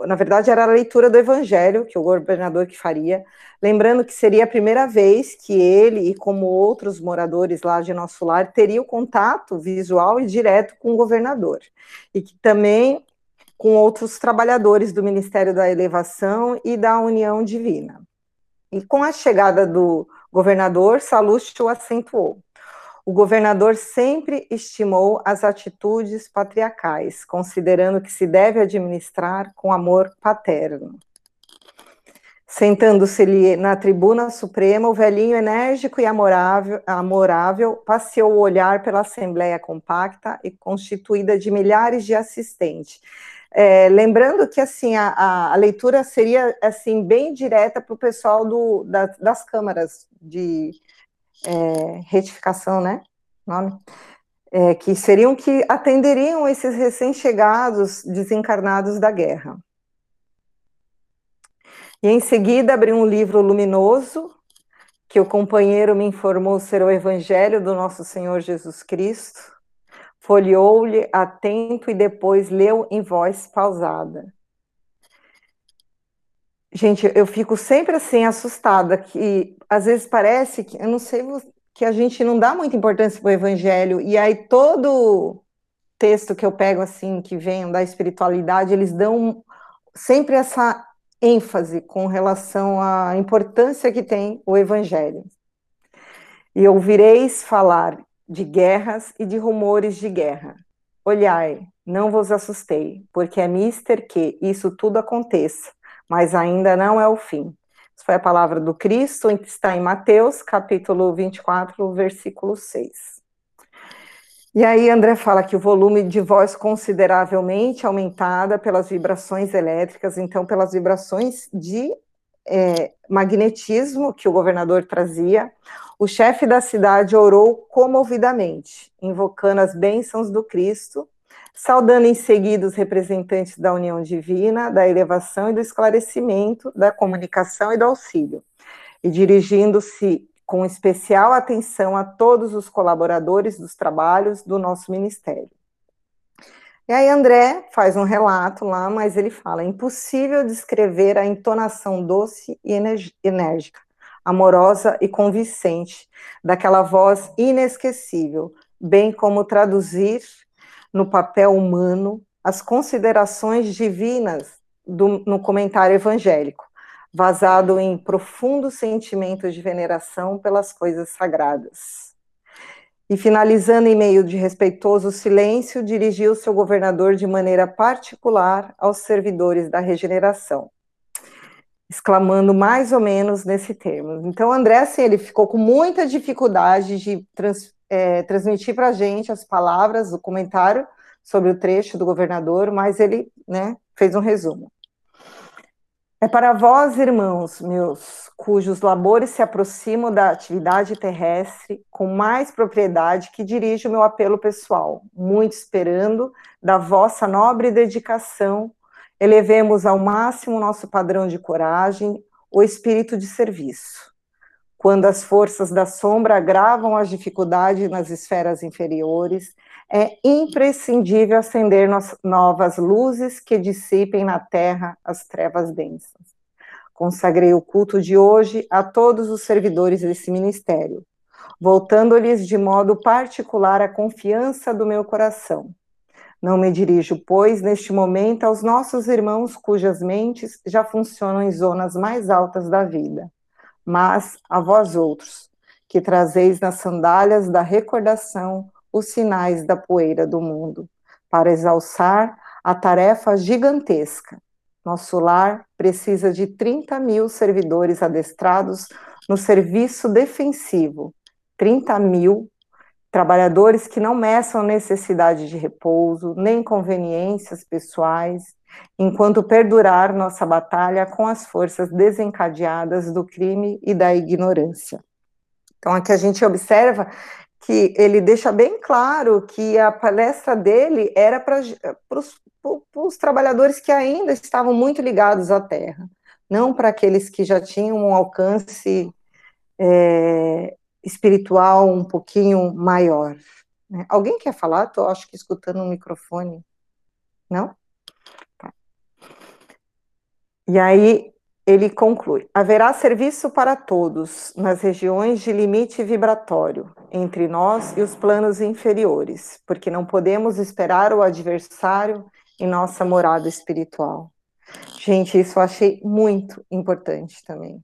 Na verdade, era a leitura do evangelho que o governador que faria, lembrando que seria a primeira vez que ele, e como outros moradores lá de nosso lar, teriam contato visual e direto com o governador, e que também com outros trabalhadores do Ministério da Elevação e da União Divina. E com a chegada do governador, Salustio acentuou. O governador sempre estimou as atitudes patriarcais, considerando que se deve administrar com amor paterno. Sentando-se-lhe na tribuna suprema, o velhinho enérgico e amorável, amorável passeou o olhar pela assembleia compacta e constituída de milhares de assistentes. É, lembrando que assim a, a, leitura seria assim bem direta para o pessoal do, da, das câmaras de é, retificação, né? Nome? É, que seriam que atenderiam esses recém-chegados desencarnados da guerra. E em seguida abri um livro luminoso, que o companheiro me informou ser o Evangelho do nosso Senhor Jesus Cristo. Folheou-lhe atento e depois leu em voz pausada. Gente, eu fico sempre assim assustada, que às vezes parece que, eu não sei, que a gente não dá muita importância para o Evangelho, e aí todo texto que eu pego assim, que vem da espiritualidade, eles dão sempre essa ênfase com relação à importância que tem o Evangelho. E ouvireis falar de guerras e de rumores de guerra. Olhai, não vos assustei, porque é mister que isso tudo aconteça, mas ainda não é o fim. Isso foi a palavra do Cristo, que está em Mateus, capítulo 24, versículo 6. E aí André fala que o volume de voz consideravelmente aumentada pelas vibrações elétricas, então pelas vibrações de é, magnetismo que o governador trazia, o chefe da cidade orou comovidamente, invocando as bênçãos do Cristo, saudando em seguida os representantes da união divina, da elevação e do esclarecimento, da comunicação e do auxílio, e dirigindo-se com especial atenção a todos os colaboradores dos trabalhos do nosso ministério. E aí André faz um relato lá, mas ele fala: é impossível descrever a entonação doce e enérgica, amorosa e convincente daquela voz inesquecível, bem como traduzir no papel humano as considerações divinas do, no comentário evangélico vazado em profundo sentimento de veneração pelas coisas sagradas. E finalizando em meio de respeitoso silêncio, dirigiu seu governador de maneira particular aos servidores da regeneração, exclamando mais ou menos nesse termo. Então, André, assim, ele ficou com muita dificuldade de trans, é, transmitir para a gente as palavras, o comentário sobre o trecho do governador, mas ele né, fez um resumo. É para vós, irmãos meus, cujos labores se aproximam da atividade terrestre com mais propriedade, que dirijo o meu apelo pessoal, muito esperando da vossa nobre dedicação, elevemos ao máximo nosso padrão de coragem, o espírito de serviço. Quando as forças da sombra agravam as dificuldades nas esferas inferiores, é imprescindível acender novas luzes que dissipem na terra as trevas densas. Consagrei o culto de hoje a todos os servidores desse ministério, voltando-lhes de modo particular a confiança do meu coração. Não me dirijo, pois, neste momento aos nossos irmãos cujas mentes já funcionam em zonas mais altas da vida, mas a vós outros, que trazeis nas sandálias da recordação os sinais da poeira do mundo, para exalçar a tarefa gigantesca. Nosso lar precisa de 30 mil servidores adestrados no serviço defensivo, 30 mil trabalhadores que não meçam necessidade de repouso, nem conveniências pessoais, enquanto perdurar nossa batalha com as forças desencadeadas do crime e da ignorância. Então, aqui a gente observa que ele deixa bem claro que a palestra dele era para os trabalhadores que ainda estavam muito ligados à terra, não para aqueles que já tinham um alcance é, espiritual um pouquinho maior. Né? Alguém quer falar? Estou, acho que, escutando o microfone. Não? Tá. E aí, ele conclui: haverá serviço para todos nas regiões de limite vibratório entre nós e os planos inferiores, porque não podemos esperar o adversário em nossa morada espiritual. Gente, isso eu achei muito importante também.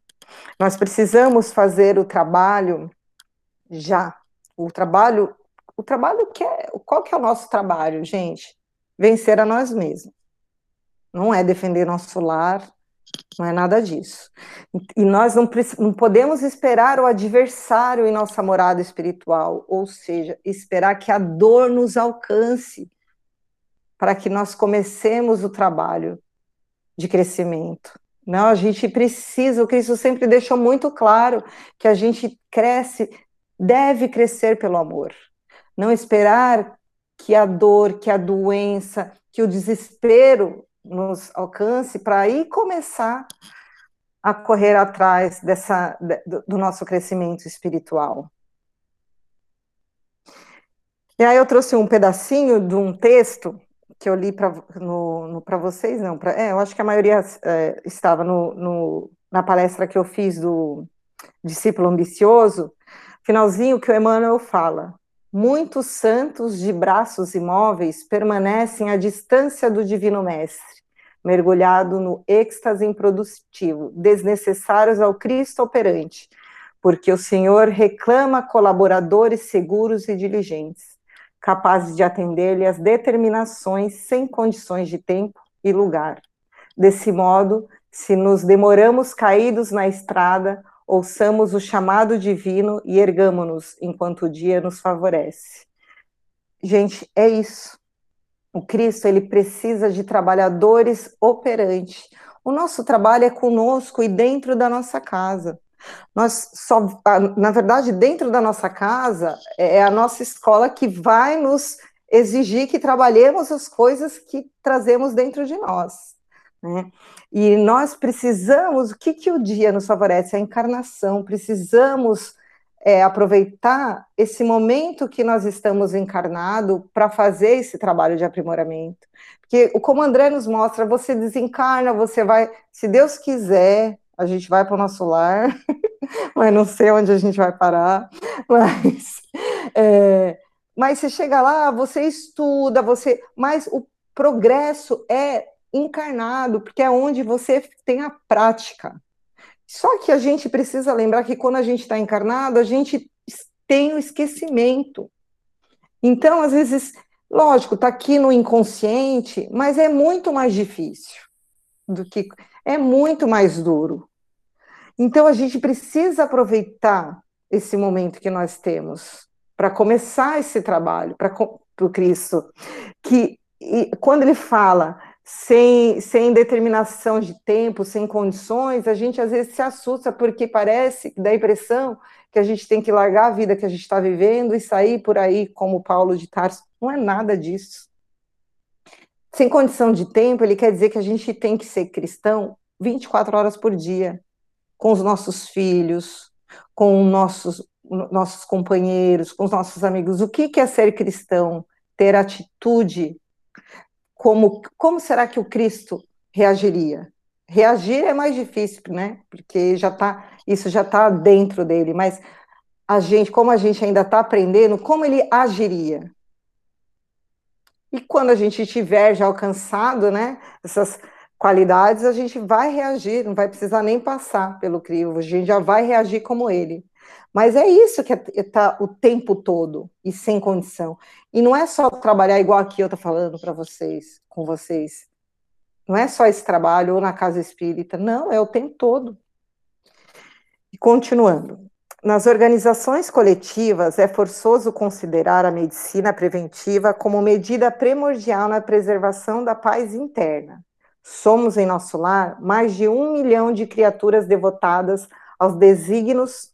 Nós precisamos fazer o trabalho já. O trabalho, o trabalho que é, qual que é o nosso trabalho, gente? Vencer a nós mesmos. Não é defender nosso lar, não é nada disso. E nós não, não, podemos esperar o adversário em nossa morada espiritual, ou seja, esperar que a dor nos alcance para que nós comecemos o trabalho de crescimento. Não, a gente precisa, o Cristo sempre deixou muito claro que a gente cresce, deve crescer pelo amor. Não esperar que a dor, que a doença, que o desespero nos alcance para aí começar a correr atrás dessa, do nosso crescimento espiritual. E aí eu trouxe um pedacinho de um texto que eu li para vocês, não, pra, é, eu acho que a maioria é, estava no, no, na palestra que eu fiz do discípulo ambicioso, finalzinho que o Emmanuel fala, muitos santos de braços imóveis permanecem à distância do Divino Mestre, mergulhado no êxtase improdutivo, desnecessários ao Cristo operante, porque o Senhor reclama colaboradores seguros e diligentes, capazes de atender-lhe as determinações sem condições de tempo e lugar. Desse modo, se nos demoramos caídos na estrada, ouçamos o chamado divino e ergamo-nos enquanto o dia nos favorece. Gente, é isso. O Cristo, ele precisa de trabalhadores operantes. O nosso trabalho é conosco e dentro da nossa casa. Nós só, na verdade, dentro da nossa casa é a nossa escola que vai nos exigir que trabalhemos as coisas que trazemos dentro de nós. Né? E nós precisamos, o que, que o dia nos favorece? A encarnação, precisamos é, aproveitar esse momento que nós estamos encarnado para fazer esse trabalho de aprimoramento. Porque, como André nos mostra, você desencarna, você vai, se Deus quiser, a gente vai para o nosso lar, mas não sei onde a gente vai parar, mas, é, mas você chega lá, você estuda, você, mas o progresso é encarnado, porque é onde você tem a prática. Só que a gente precisa lembrar que quando a gente está encarnado, a gente tem o esquecimento. Então, às vezes, lógico, está aqui no inconsciente, mas é muito mais difícil do que é muito mais duro. Então, a gente precisa aproveitar esse momento que nós temos para começar esse trabalho para o Cristo, que quando ele fala sem, sem determinação de tempo, sem condições, a gente às vezes se assusta porque parece, dá a impressão que a gente tem que largar a vida que a gente está vivendo e sair por aí como Paulo de Tarso. Não é nada disso. Sem condição de tempo, ele quer dizer que a gente tem que ser cristão 24 horas por dia, com os nossos filhos, com nossos, nossos companheiros, com os nossos amigos. O que é ser cristão? Ter atitude como, como será que o Cristo reagiria? Reagir é mais difícil, né? Porque já tá, isso já está dentro dele, mas a gente, como a gente ainda está aprendendo, como ele agiria? E quando a gente tiver já alcançado, né, essas qualidades, a gente vai reagir, não vai precisar nem passar pelo crivo, a gente já vai reagir como ele. Mas é isso que está é, o tempo todo e sem condição. E não é só trabalhar igual aqui eu estou falando para vocês, com vocês. Não é só esse trabalho ou na casa espírita, não, é o tempo todo. E continuando. Nas organizações coletivas, é forçoso considerar a medicina preventiva como medida primordial na preservação da paz interna. Somos, em nosso lar, mais de um milhão de criaturas devotadas aos desígnios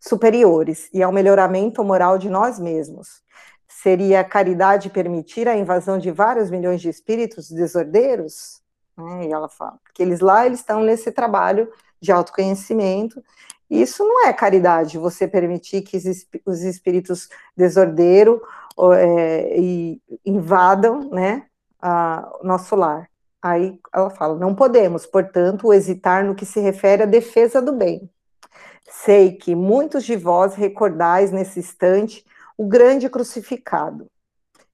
superiores e ao melhoramento moral de nós mesmos. Seria caridade permitir a invasão de vários milhões de espíritos desordeiros? É, e ela fala, porque eles lá eles estão nesse trabalho de autoconhecimento. Isso não é caridade, você permitir que os espíritos desordeiros é, invadam né, o nosso lar. Aí ela fala: não podemos, portanto, hesitar no que se refere à defesa do bem. Sei que muitos de vós recordais nesse instante o grande crucificado.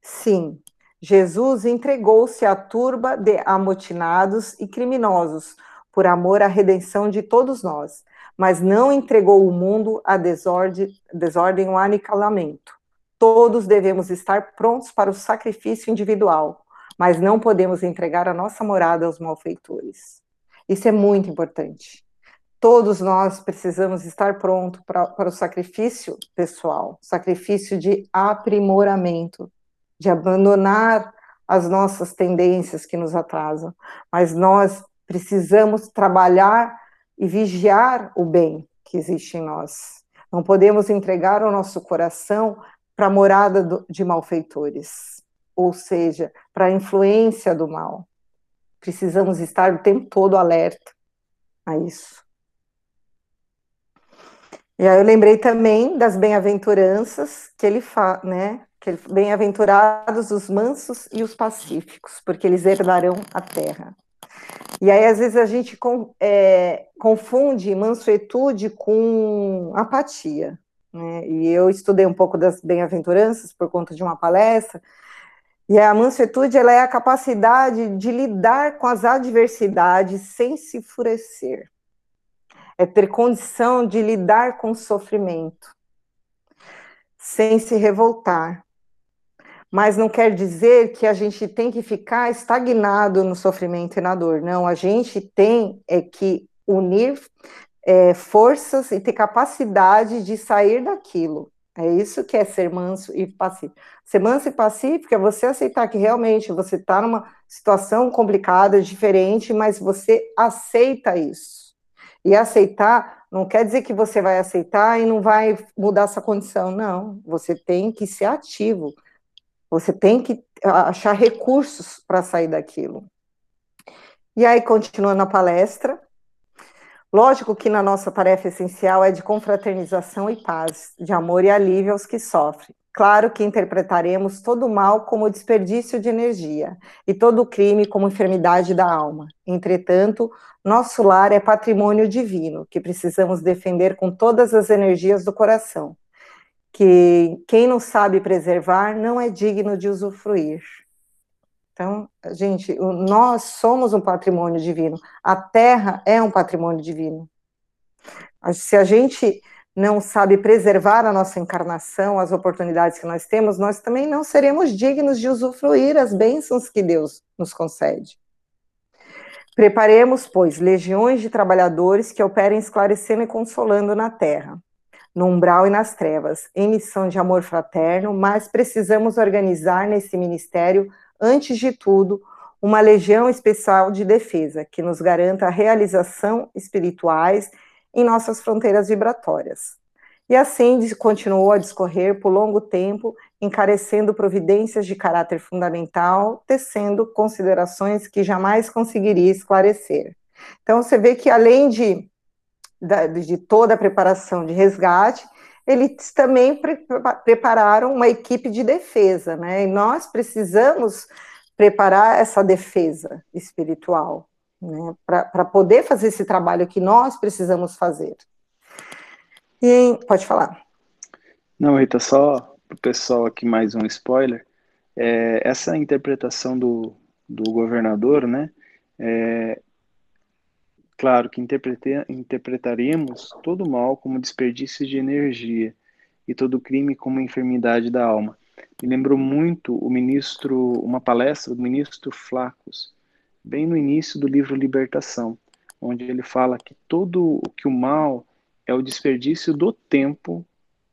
Sim, Jesus entregou-se à turba de amotinados e criminosos por amor à redenção de todos nós. mas não entregou o mundo à desordem, desordem ou aniquilamento. Todos devemos estar prontos para o sacrifício individual, mas não podemos entregar a nossa morada aos malfeitores. Isso é muito importante. Todos nós precisamos estar prontos para, o sacrifício pessoal, sacrifício de aprimoramento, de abandonar as nossas tendências que nos atrasam, mas nós precisamos trabalhar e vigiar o bem que existe em nós. Não podemos entregar o nosso coração para a morada de malfeitores, ou seja, para a influência do mal. Precisamos estar o tempo todo alerta a isso. E aí eu lembrei também das bem-aventuranças que ele fala, né? Bem-aventurados os mansos e os pacíficos, porque eles herdarão a terra. E aí, às vezes, a gente com, é, confunde mansuetude com apatia. Né? E eu estudei um pouco das bem-aventuranças por conta de uma palestra, e a mansuetude ela é a capacidade de lidar com as adversidades sem se enfurecer. É ter condição de lidar com o sofrimento, sem se revoltar mas não quer dizer que a gente tem que ficar estagnado no sofrimento e na dor. Não, a gente tem é que unir é, forças e ter capacidade de sair daquilo. É isso que é ser manso e pacífico. Ser manso e pacífico é você aceitar que realmente você está numa situação complicada, diferente, mas você aceita isso. E aceitar não quer dizer que você vai aceitar e não vai mudar essa condição. Não, você tem que ser ativo você tem que achar recursos para sair daquilo. E aí, continuando a palestra, lógico que na nossa tarefa essencial é de confraternização e paz, de amor e alívio aos que sofrem. Claro que interpretaremos todo mal como desperdício de energia e todo crime como enfermidade da alma. Entretanto, nosso lar é patrimônio divino que precisamos defender com todas as energias do coração que quem não sabe preservar não é digno de usufruir. Então, gente, nós somos um patrimônio divino. A Terra é um patrimônio divino. Se a gente não sabe preservar a nossa encarnação, as oportunidades que nós temos, nós também não seremos dignos de usufruir as bênçãos que Deus nos concede. Preparemos, pois, legiões de trabalhadores que operem esclarecendo e consolando na terra no umbral e nas trevas, em missão de amor fraterno, mas precisamos organizar nesse ministério, antes de tudo, uma legião especial de defesa que nos garanta a realização espirituais em nossas fronteiras vibratórias. E assim continuou a discorrer por longo tempo, encarecendo providências de caráter fundamental, tecendo considerações que jamais conseguiria esclarecer. Então, você vê que além de de toda a preparação de resgate, eles também pre prepararam uma equipe de defesa, né? E nós precisamos preparar essa defesa espiritual, né? Para poder fazer esse trabalho que nós precisamos fazer. E, pode falar. Não, Rita, só para o pessoal aqui mais um spoiler. É, essa interpretação do, do governador, né? É, Claro que interpretaremos todo mal como desperdício de energia e todo crime como enfermidade da alma. Me lembrou muito o ministro, uma palestra do ministro Flacos, bem no início do livro Libertação, onde ele fala que todo o que o mal é o desperdício do tempo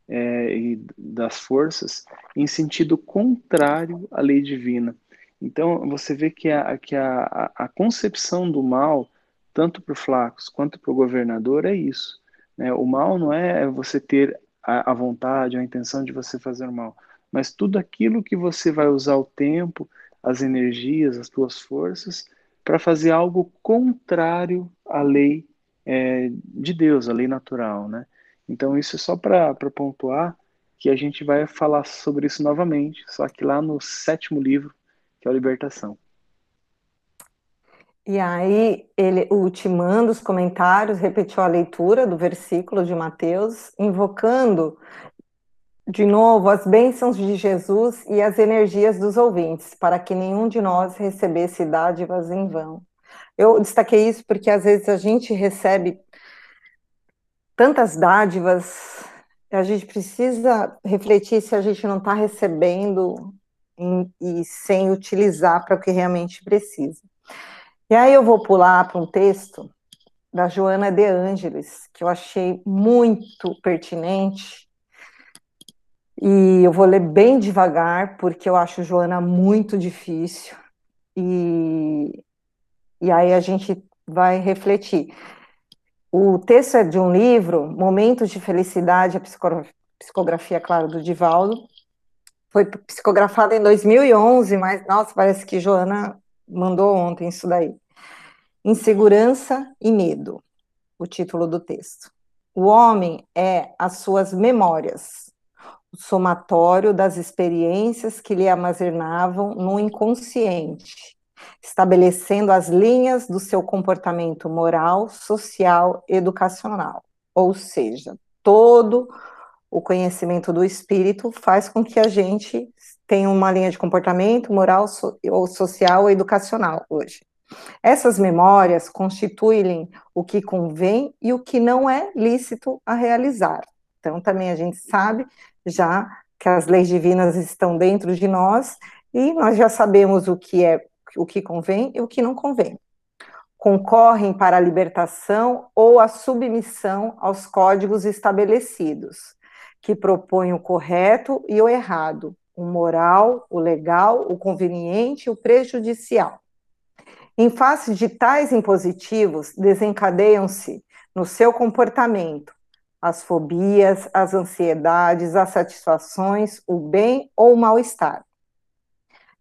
é, e das forças em sentido contrário à lei divina. Então você vê que a, que a, a concepção do mal tanto para o Flacos quanto para o governador, é isso. Né? O mal não é você ter a, a vontade, a intenção de você fazer mal, mas tudo aquilo que você vai usar o tempo, as energias, as suas forças, para fazer algo contrário à lei é, de Deus, a lei natural, né? Então isso é só para pontuar que a gente vai falar sobre isso novamente, só que lá no sétimo livro, que é a Libertação. E aí, ele, ultimando os comentários, repetiu a leitura do versículo de Mateus, invocando de novo as bênçãos de Jesus e as energias dos ouvintes, para que nenhum de nós recebesse dádivas em vão. Eu destaquei isso porque às vezes a gente recebe tantas dádivas, a gente precisa refletir se a gente não está recebendo em, e sem utilizar para o que realmente precisa. E aí eu vou pular para um texto da Joana de Ângeles, que eu achei muito pertinente, e eu vou ler bem devagar, porque eu acho Joana muito difícil, e, e aí a gente vai refletir. O texto é de um livro, Momentos de Felicidade, a psicografia, claro, do Divaldo. Foi psicografado em 2011, mas, nossa, parece que Joana mandou ontem isso daí. Insegurança e Medo, o título do texto. O homem é as suas memórias, somatório das experiências que lhe armazenavam no inconsciente estabelecendo as linhas do seu comportamento moral, social, educacional. Ou seja, todo o conhecimento do espírito faz com que a gente tenha uma linha de comportamento moral, so, ou social ou educacional hoje. Essas memórias constituem o que convém e o que não é lícito a realizar. Então, também a gente sabe já que as leis divinas estão dentro de nós e nós já sabemos o que é o que convém e o que não convém. Concorrem para a libertação ou a submissão aos códigos estabelecidos, que propõem o correto e o errado, o moral, o legal, o conveniente e o prejudicial. Em face de tais impositivos, desencadeiam-se no seu comportamento as fobias, as ansiedades, as satisfações, o bem ou o mal-estar.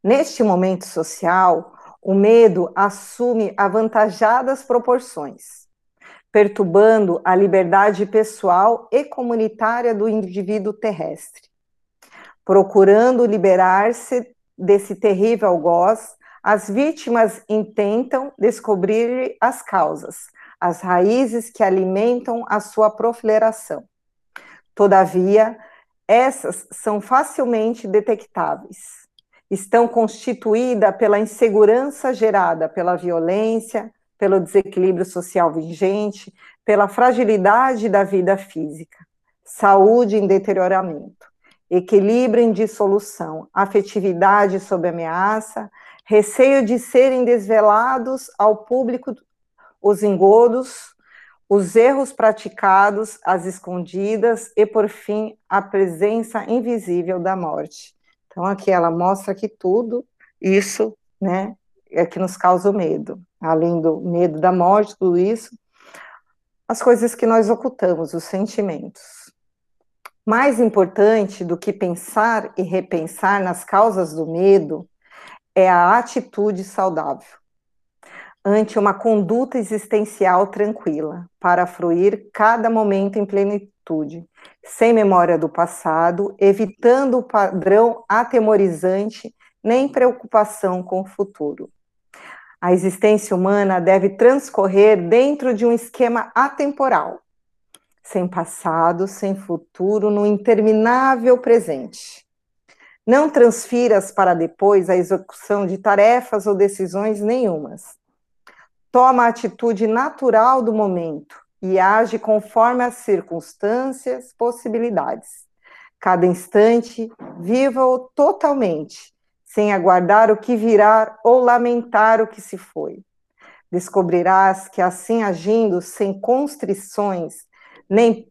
Neste momento social, o medo assume avantajadas proporções, perturbando a liberdade pessoal e comunitária do indivíduo terrestre. Procurando liberar-se desse terrível algoz, as vítimas intentam descobrir as causas, as raízes que alimentam a sua proliferação. Todavia, essas são facilmente detectáveis estão constituídas pela insegurança gerada pela violência, pelo desequilíbrio social vigente, pela fragilidade da vida física, saúde em deterioramento, equilíbrio em dissolução, afetividade sob ameaça, receio de serem desvelados ao público os engodos, os erros praticados, as escondidas e, por fim, a presença invisível da morte. Então, aqui ela mostra que tudo isso, né, é que nos causa o medo. Além do medo da morte, tudo isso, as coisas que nós ocultamos, os sentimentos. Mais importante do que pensar e repensar nas causas do medo é a atitude saudável ante uma conduta existencial tranquila, para fruir cada momento em plenitude, sem memória do passado, evitando o padrão atemorizante, nem preocupação com o futuro. A existência humana deve transcorrer dentro de um esquema atemporal, sem passado, sem futuro, no interminável presente. Não transfiras para depois a execução de tarefas ou decisões nenhumas. Toma a atitude natural do momento, e age conforme as circunstâncias, possibilidades. Cada instante, viva-o totalmente, sem aguardar o que virá ou lamentar o que se foi. Descobrirás que assim agindo, sem constrições, nem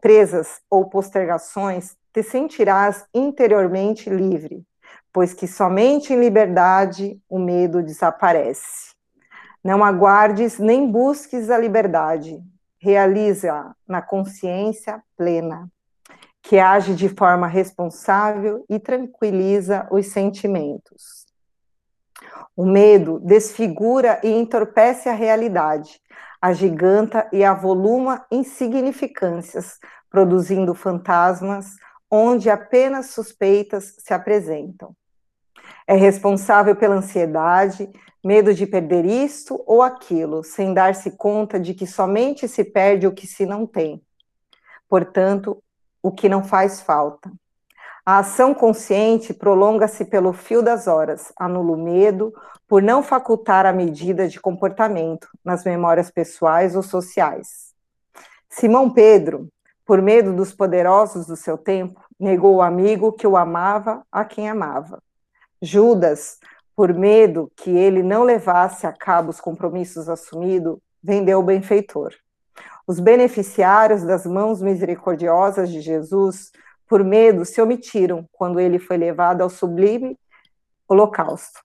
presas ou postergações, te sentirás interiormente livre, pois que somente em liberdade o medo desaparece. Não aguardes nem busques a liberdade, realiza na consciência plena, que age de forma responsável e tranquiliza os sentimentos. O medo desfigura e entorpece a realidade, agiganta e avoluma insignificâncias, produzindo fantasmas onde apenas suspeitas se apresentam. É responsável pela ansiedade, medo de perder isto ou aquilo, sem dar-se conta de que somente se perde o que se não tem. Portanto, o que não faz falta. A ação consciente prolonga-se pelo fio das horas, anula o medo por não facultar a medida de comportamento nas memórias pessoais ou sociais. Simão Pedro, por medo dos poderosos do seu tempo, negou o amigo que o amava a quem amava. Judas, por medo que ele não levasse a cabo os compromissos assumidos, vendeu o benfeitor. Os beneficiários das mãos misericordiosas de Jesus, por medo, se omitiram quando ele foi levado ao sublime holocausto.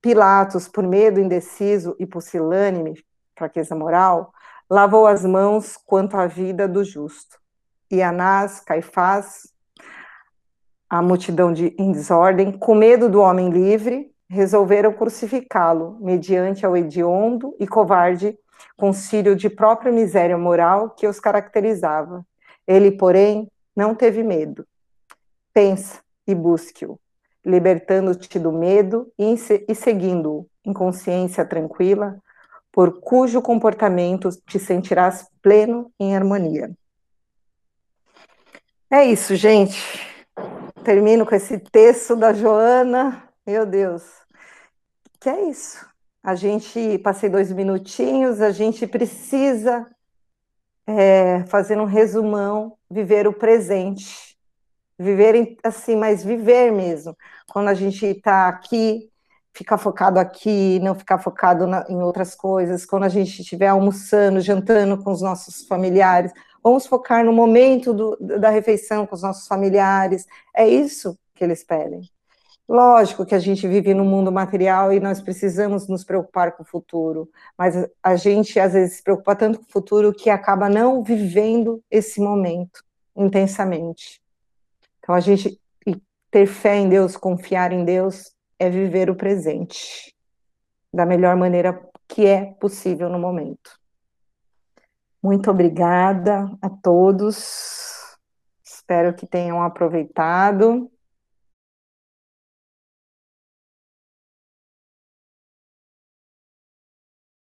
Pilatos, por medo indeciso e pusilânime, fraqueza moral, lavou as mãos quanto à vida do justo. E Anás, Caifás, a multidão de, em desordem, com medo do homem livre, resolveram crucificá-lo, mediante ao hediondo e covarde concílio de própria miséria moral que os caracterizava. Ele, porém, não teve medo. Pensa e busque-o, libertando-te do medo e, e seguindo-o em consciência tranquila, por cujo comportamento te sentirás pleno em harmonia. É isso, gente. Termino com esse texto da Joana. Meu Deus. Que é isso. A gente passei dois minutinhos. A gente precisa é, fazer um resumão, viver o presente, viver assim, mas viver mesmo. Quando a gente está aqui ficar focado aqui, não ficar focado na, em outras coisas. Quando a gente estiver almoçando, jantando com os nossos familiares, vamos focar no momento do, da refeição com os nossos familiares. É isso que eles pedem. Lógico que a gente vive no mundo material e nós precisamos nos preocupar com o futuro, mas a gente às vezes se preocupa tanto com o futuro que acaba não vivendo esse momento intensamente. Então a gente ter fé em Deus, confiar em Deus, é viver o presente da melhor maneira que é possível no momento. Muito obrigada a todos. Espero que tenham aproveitado.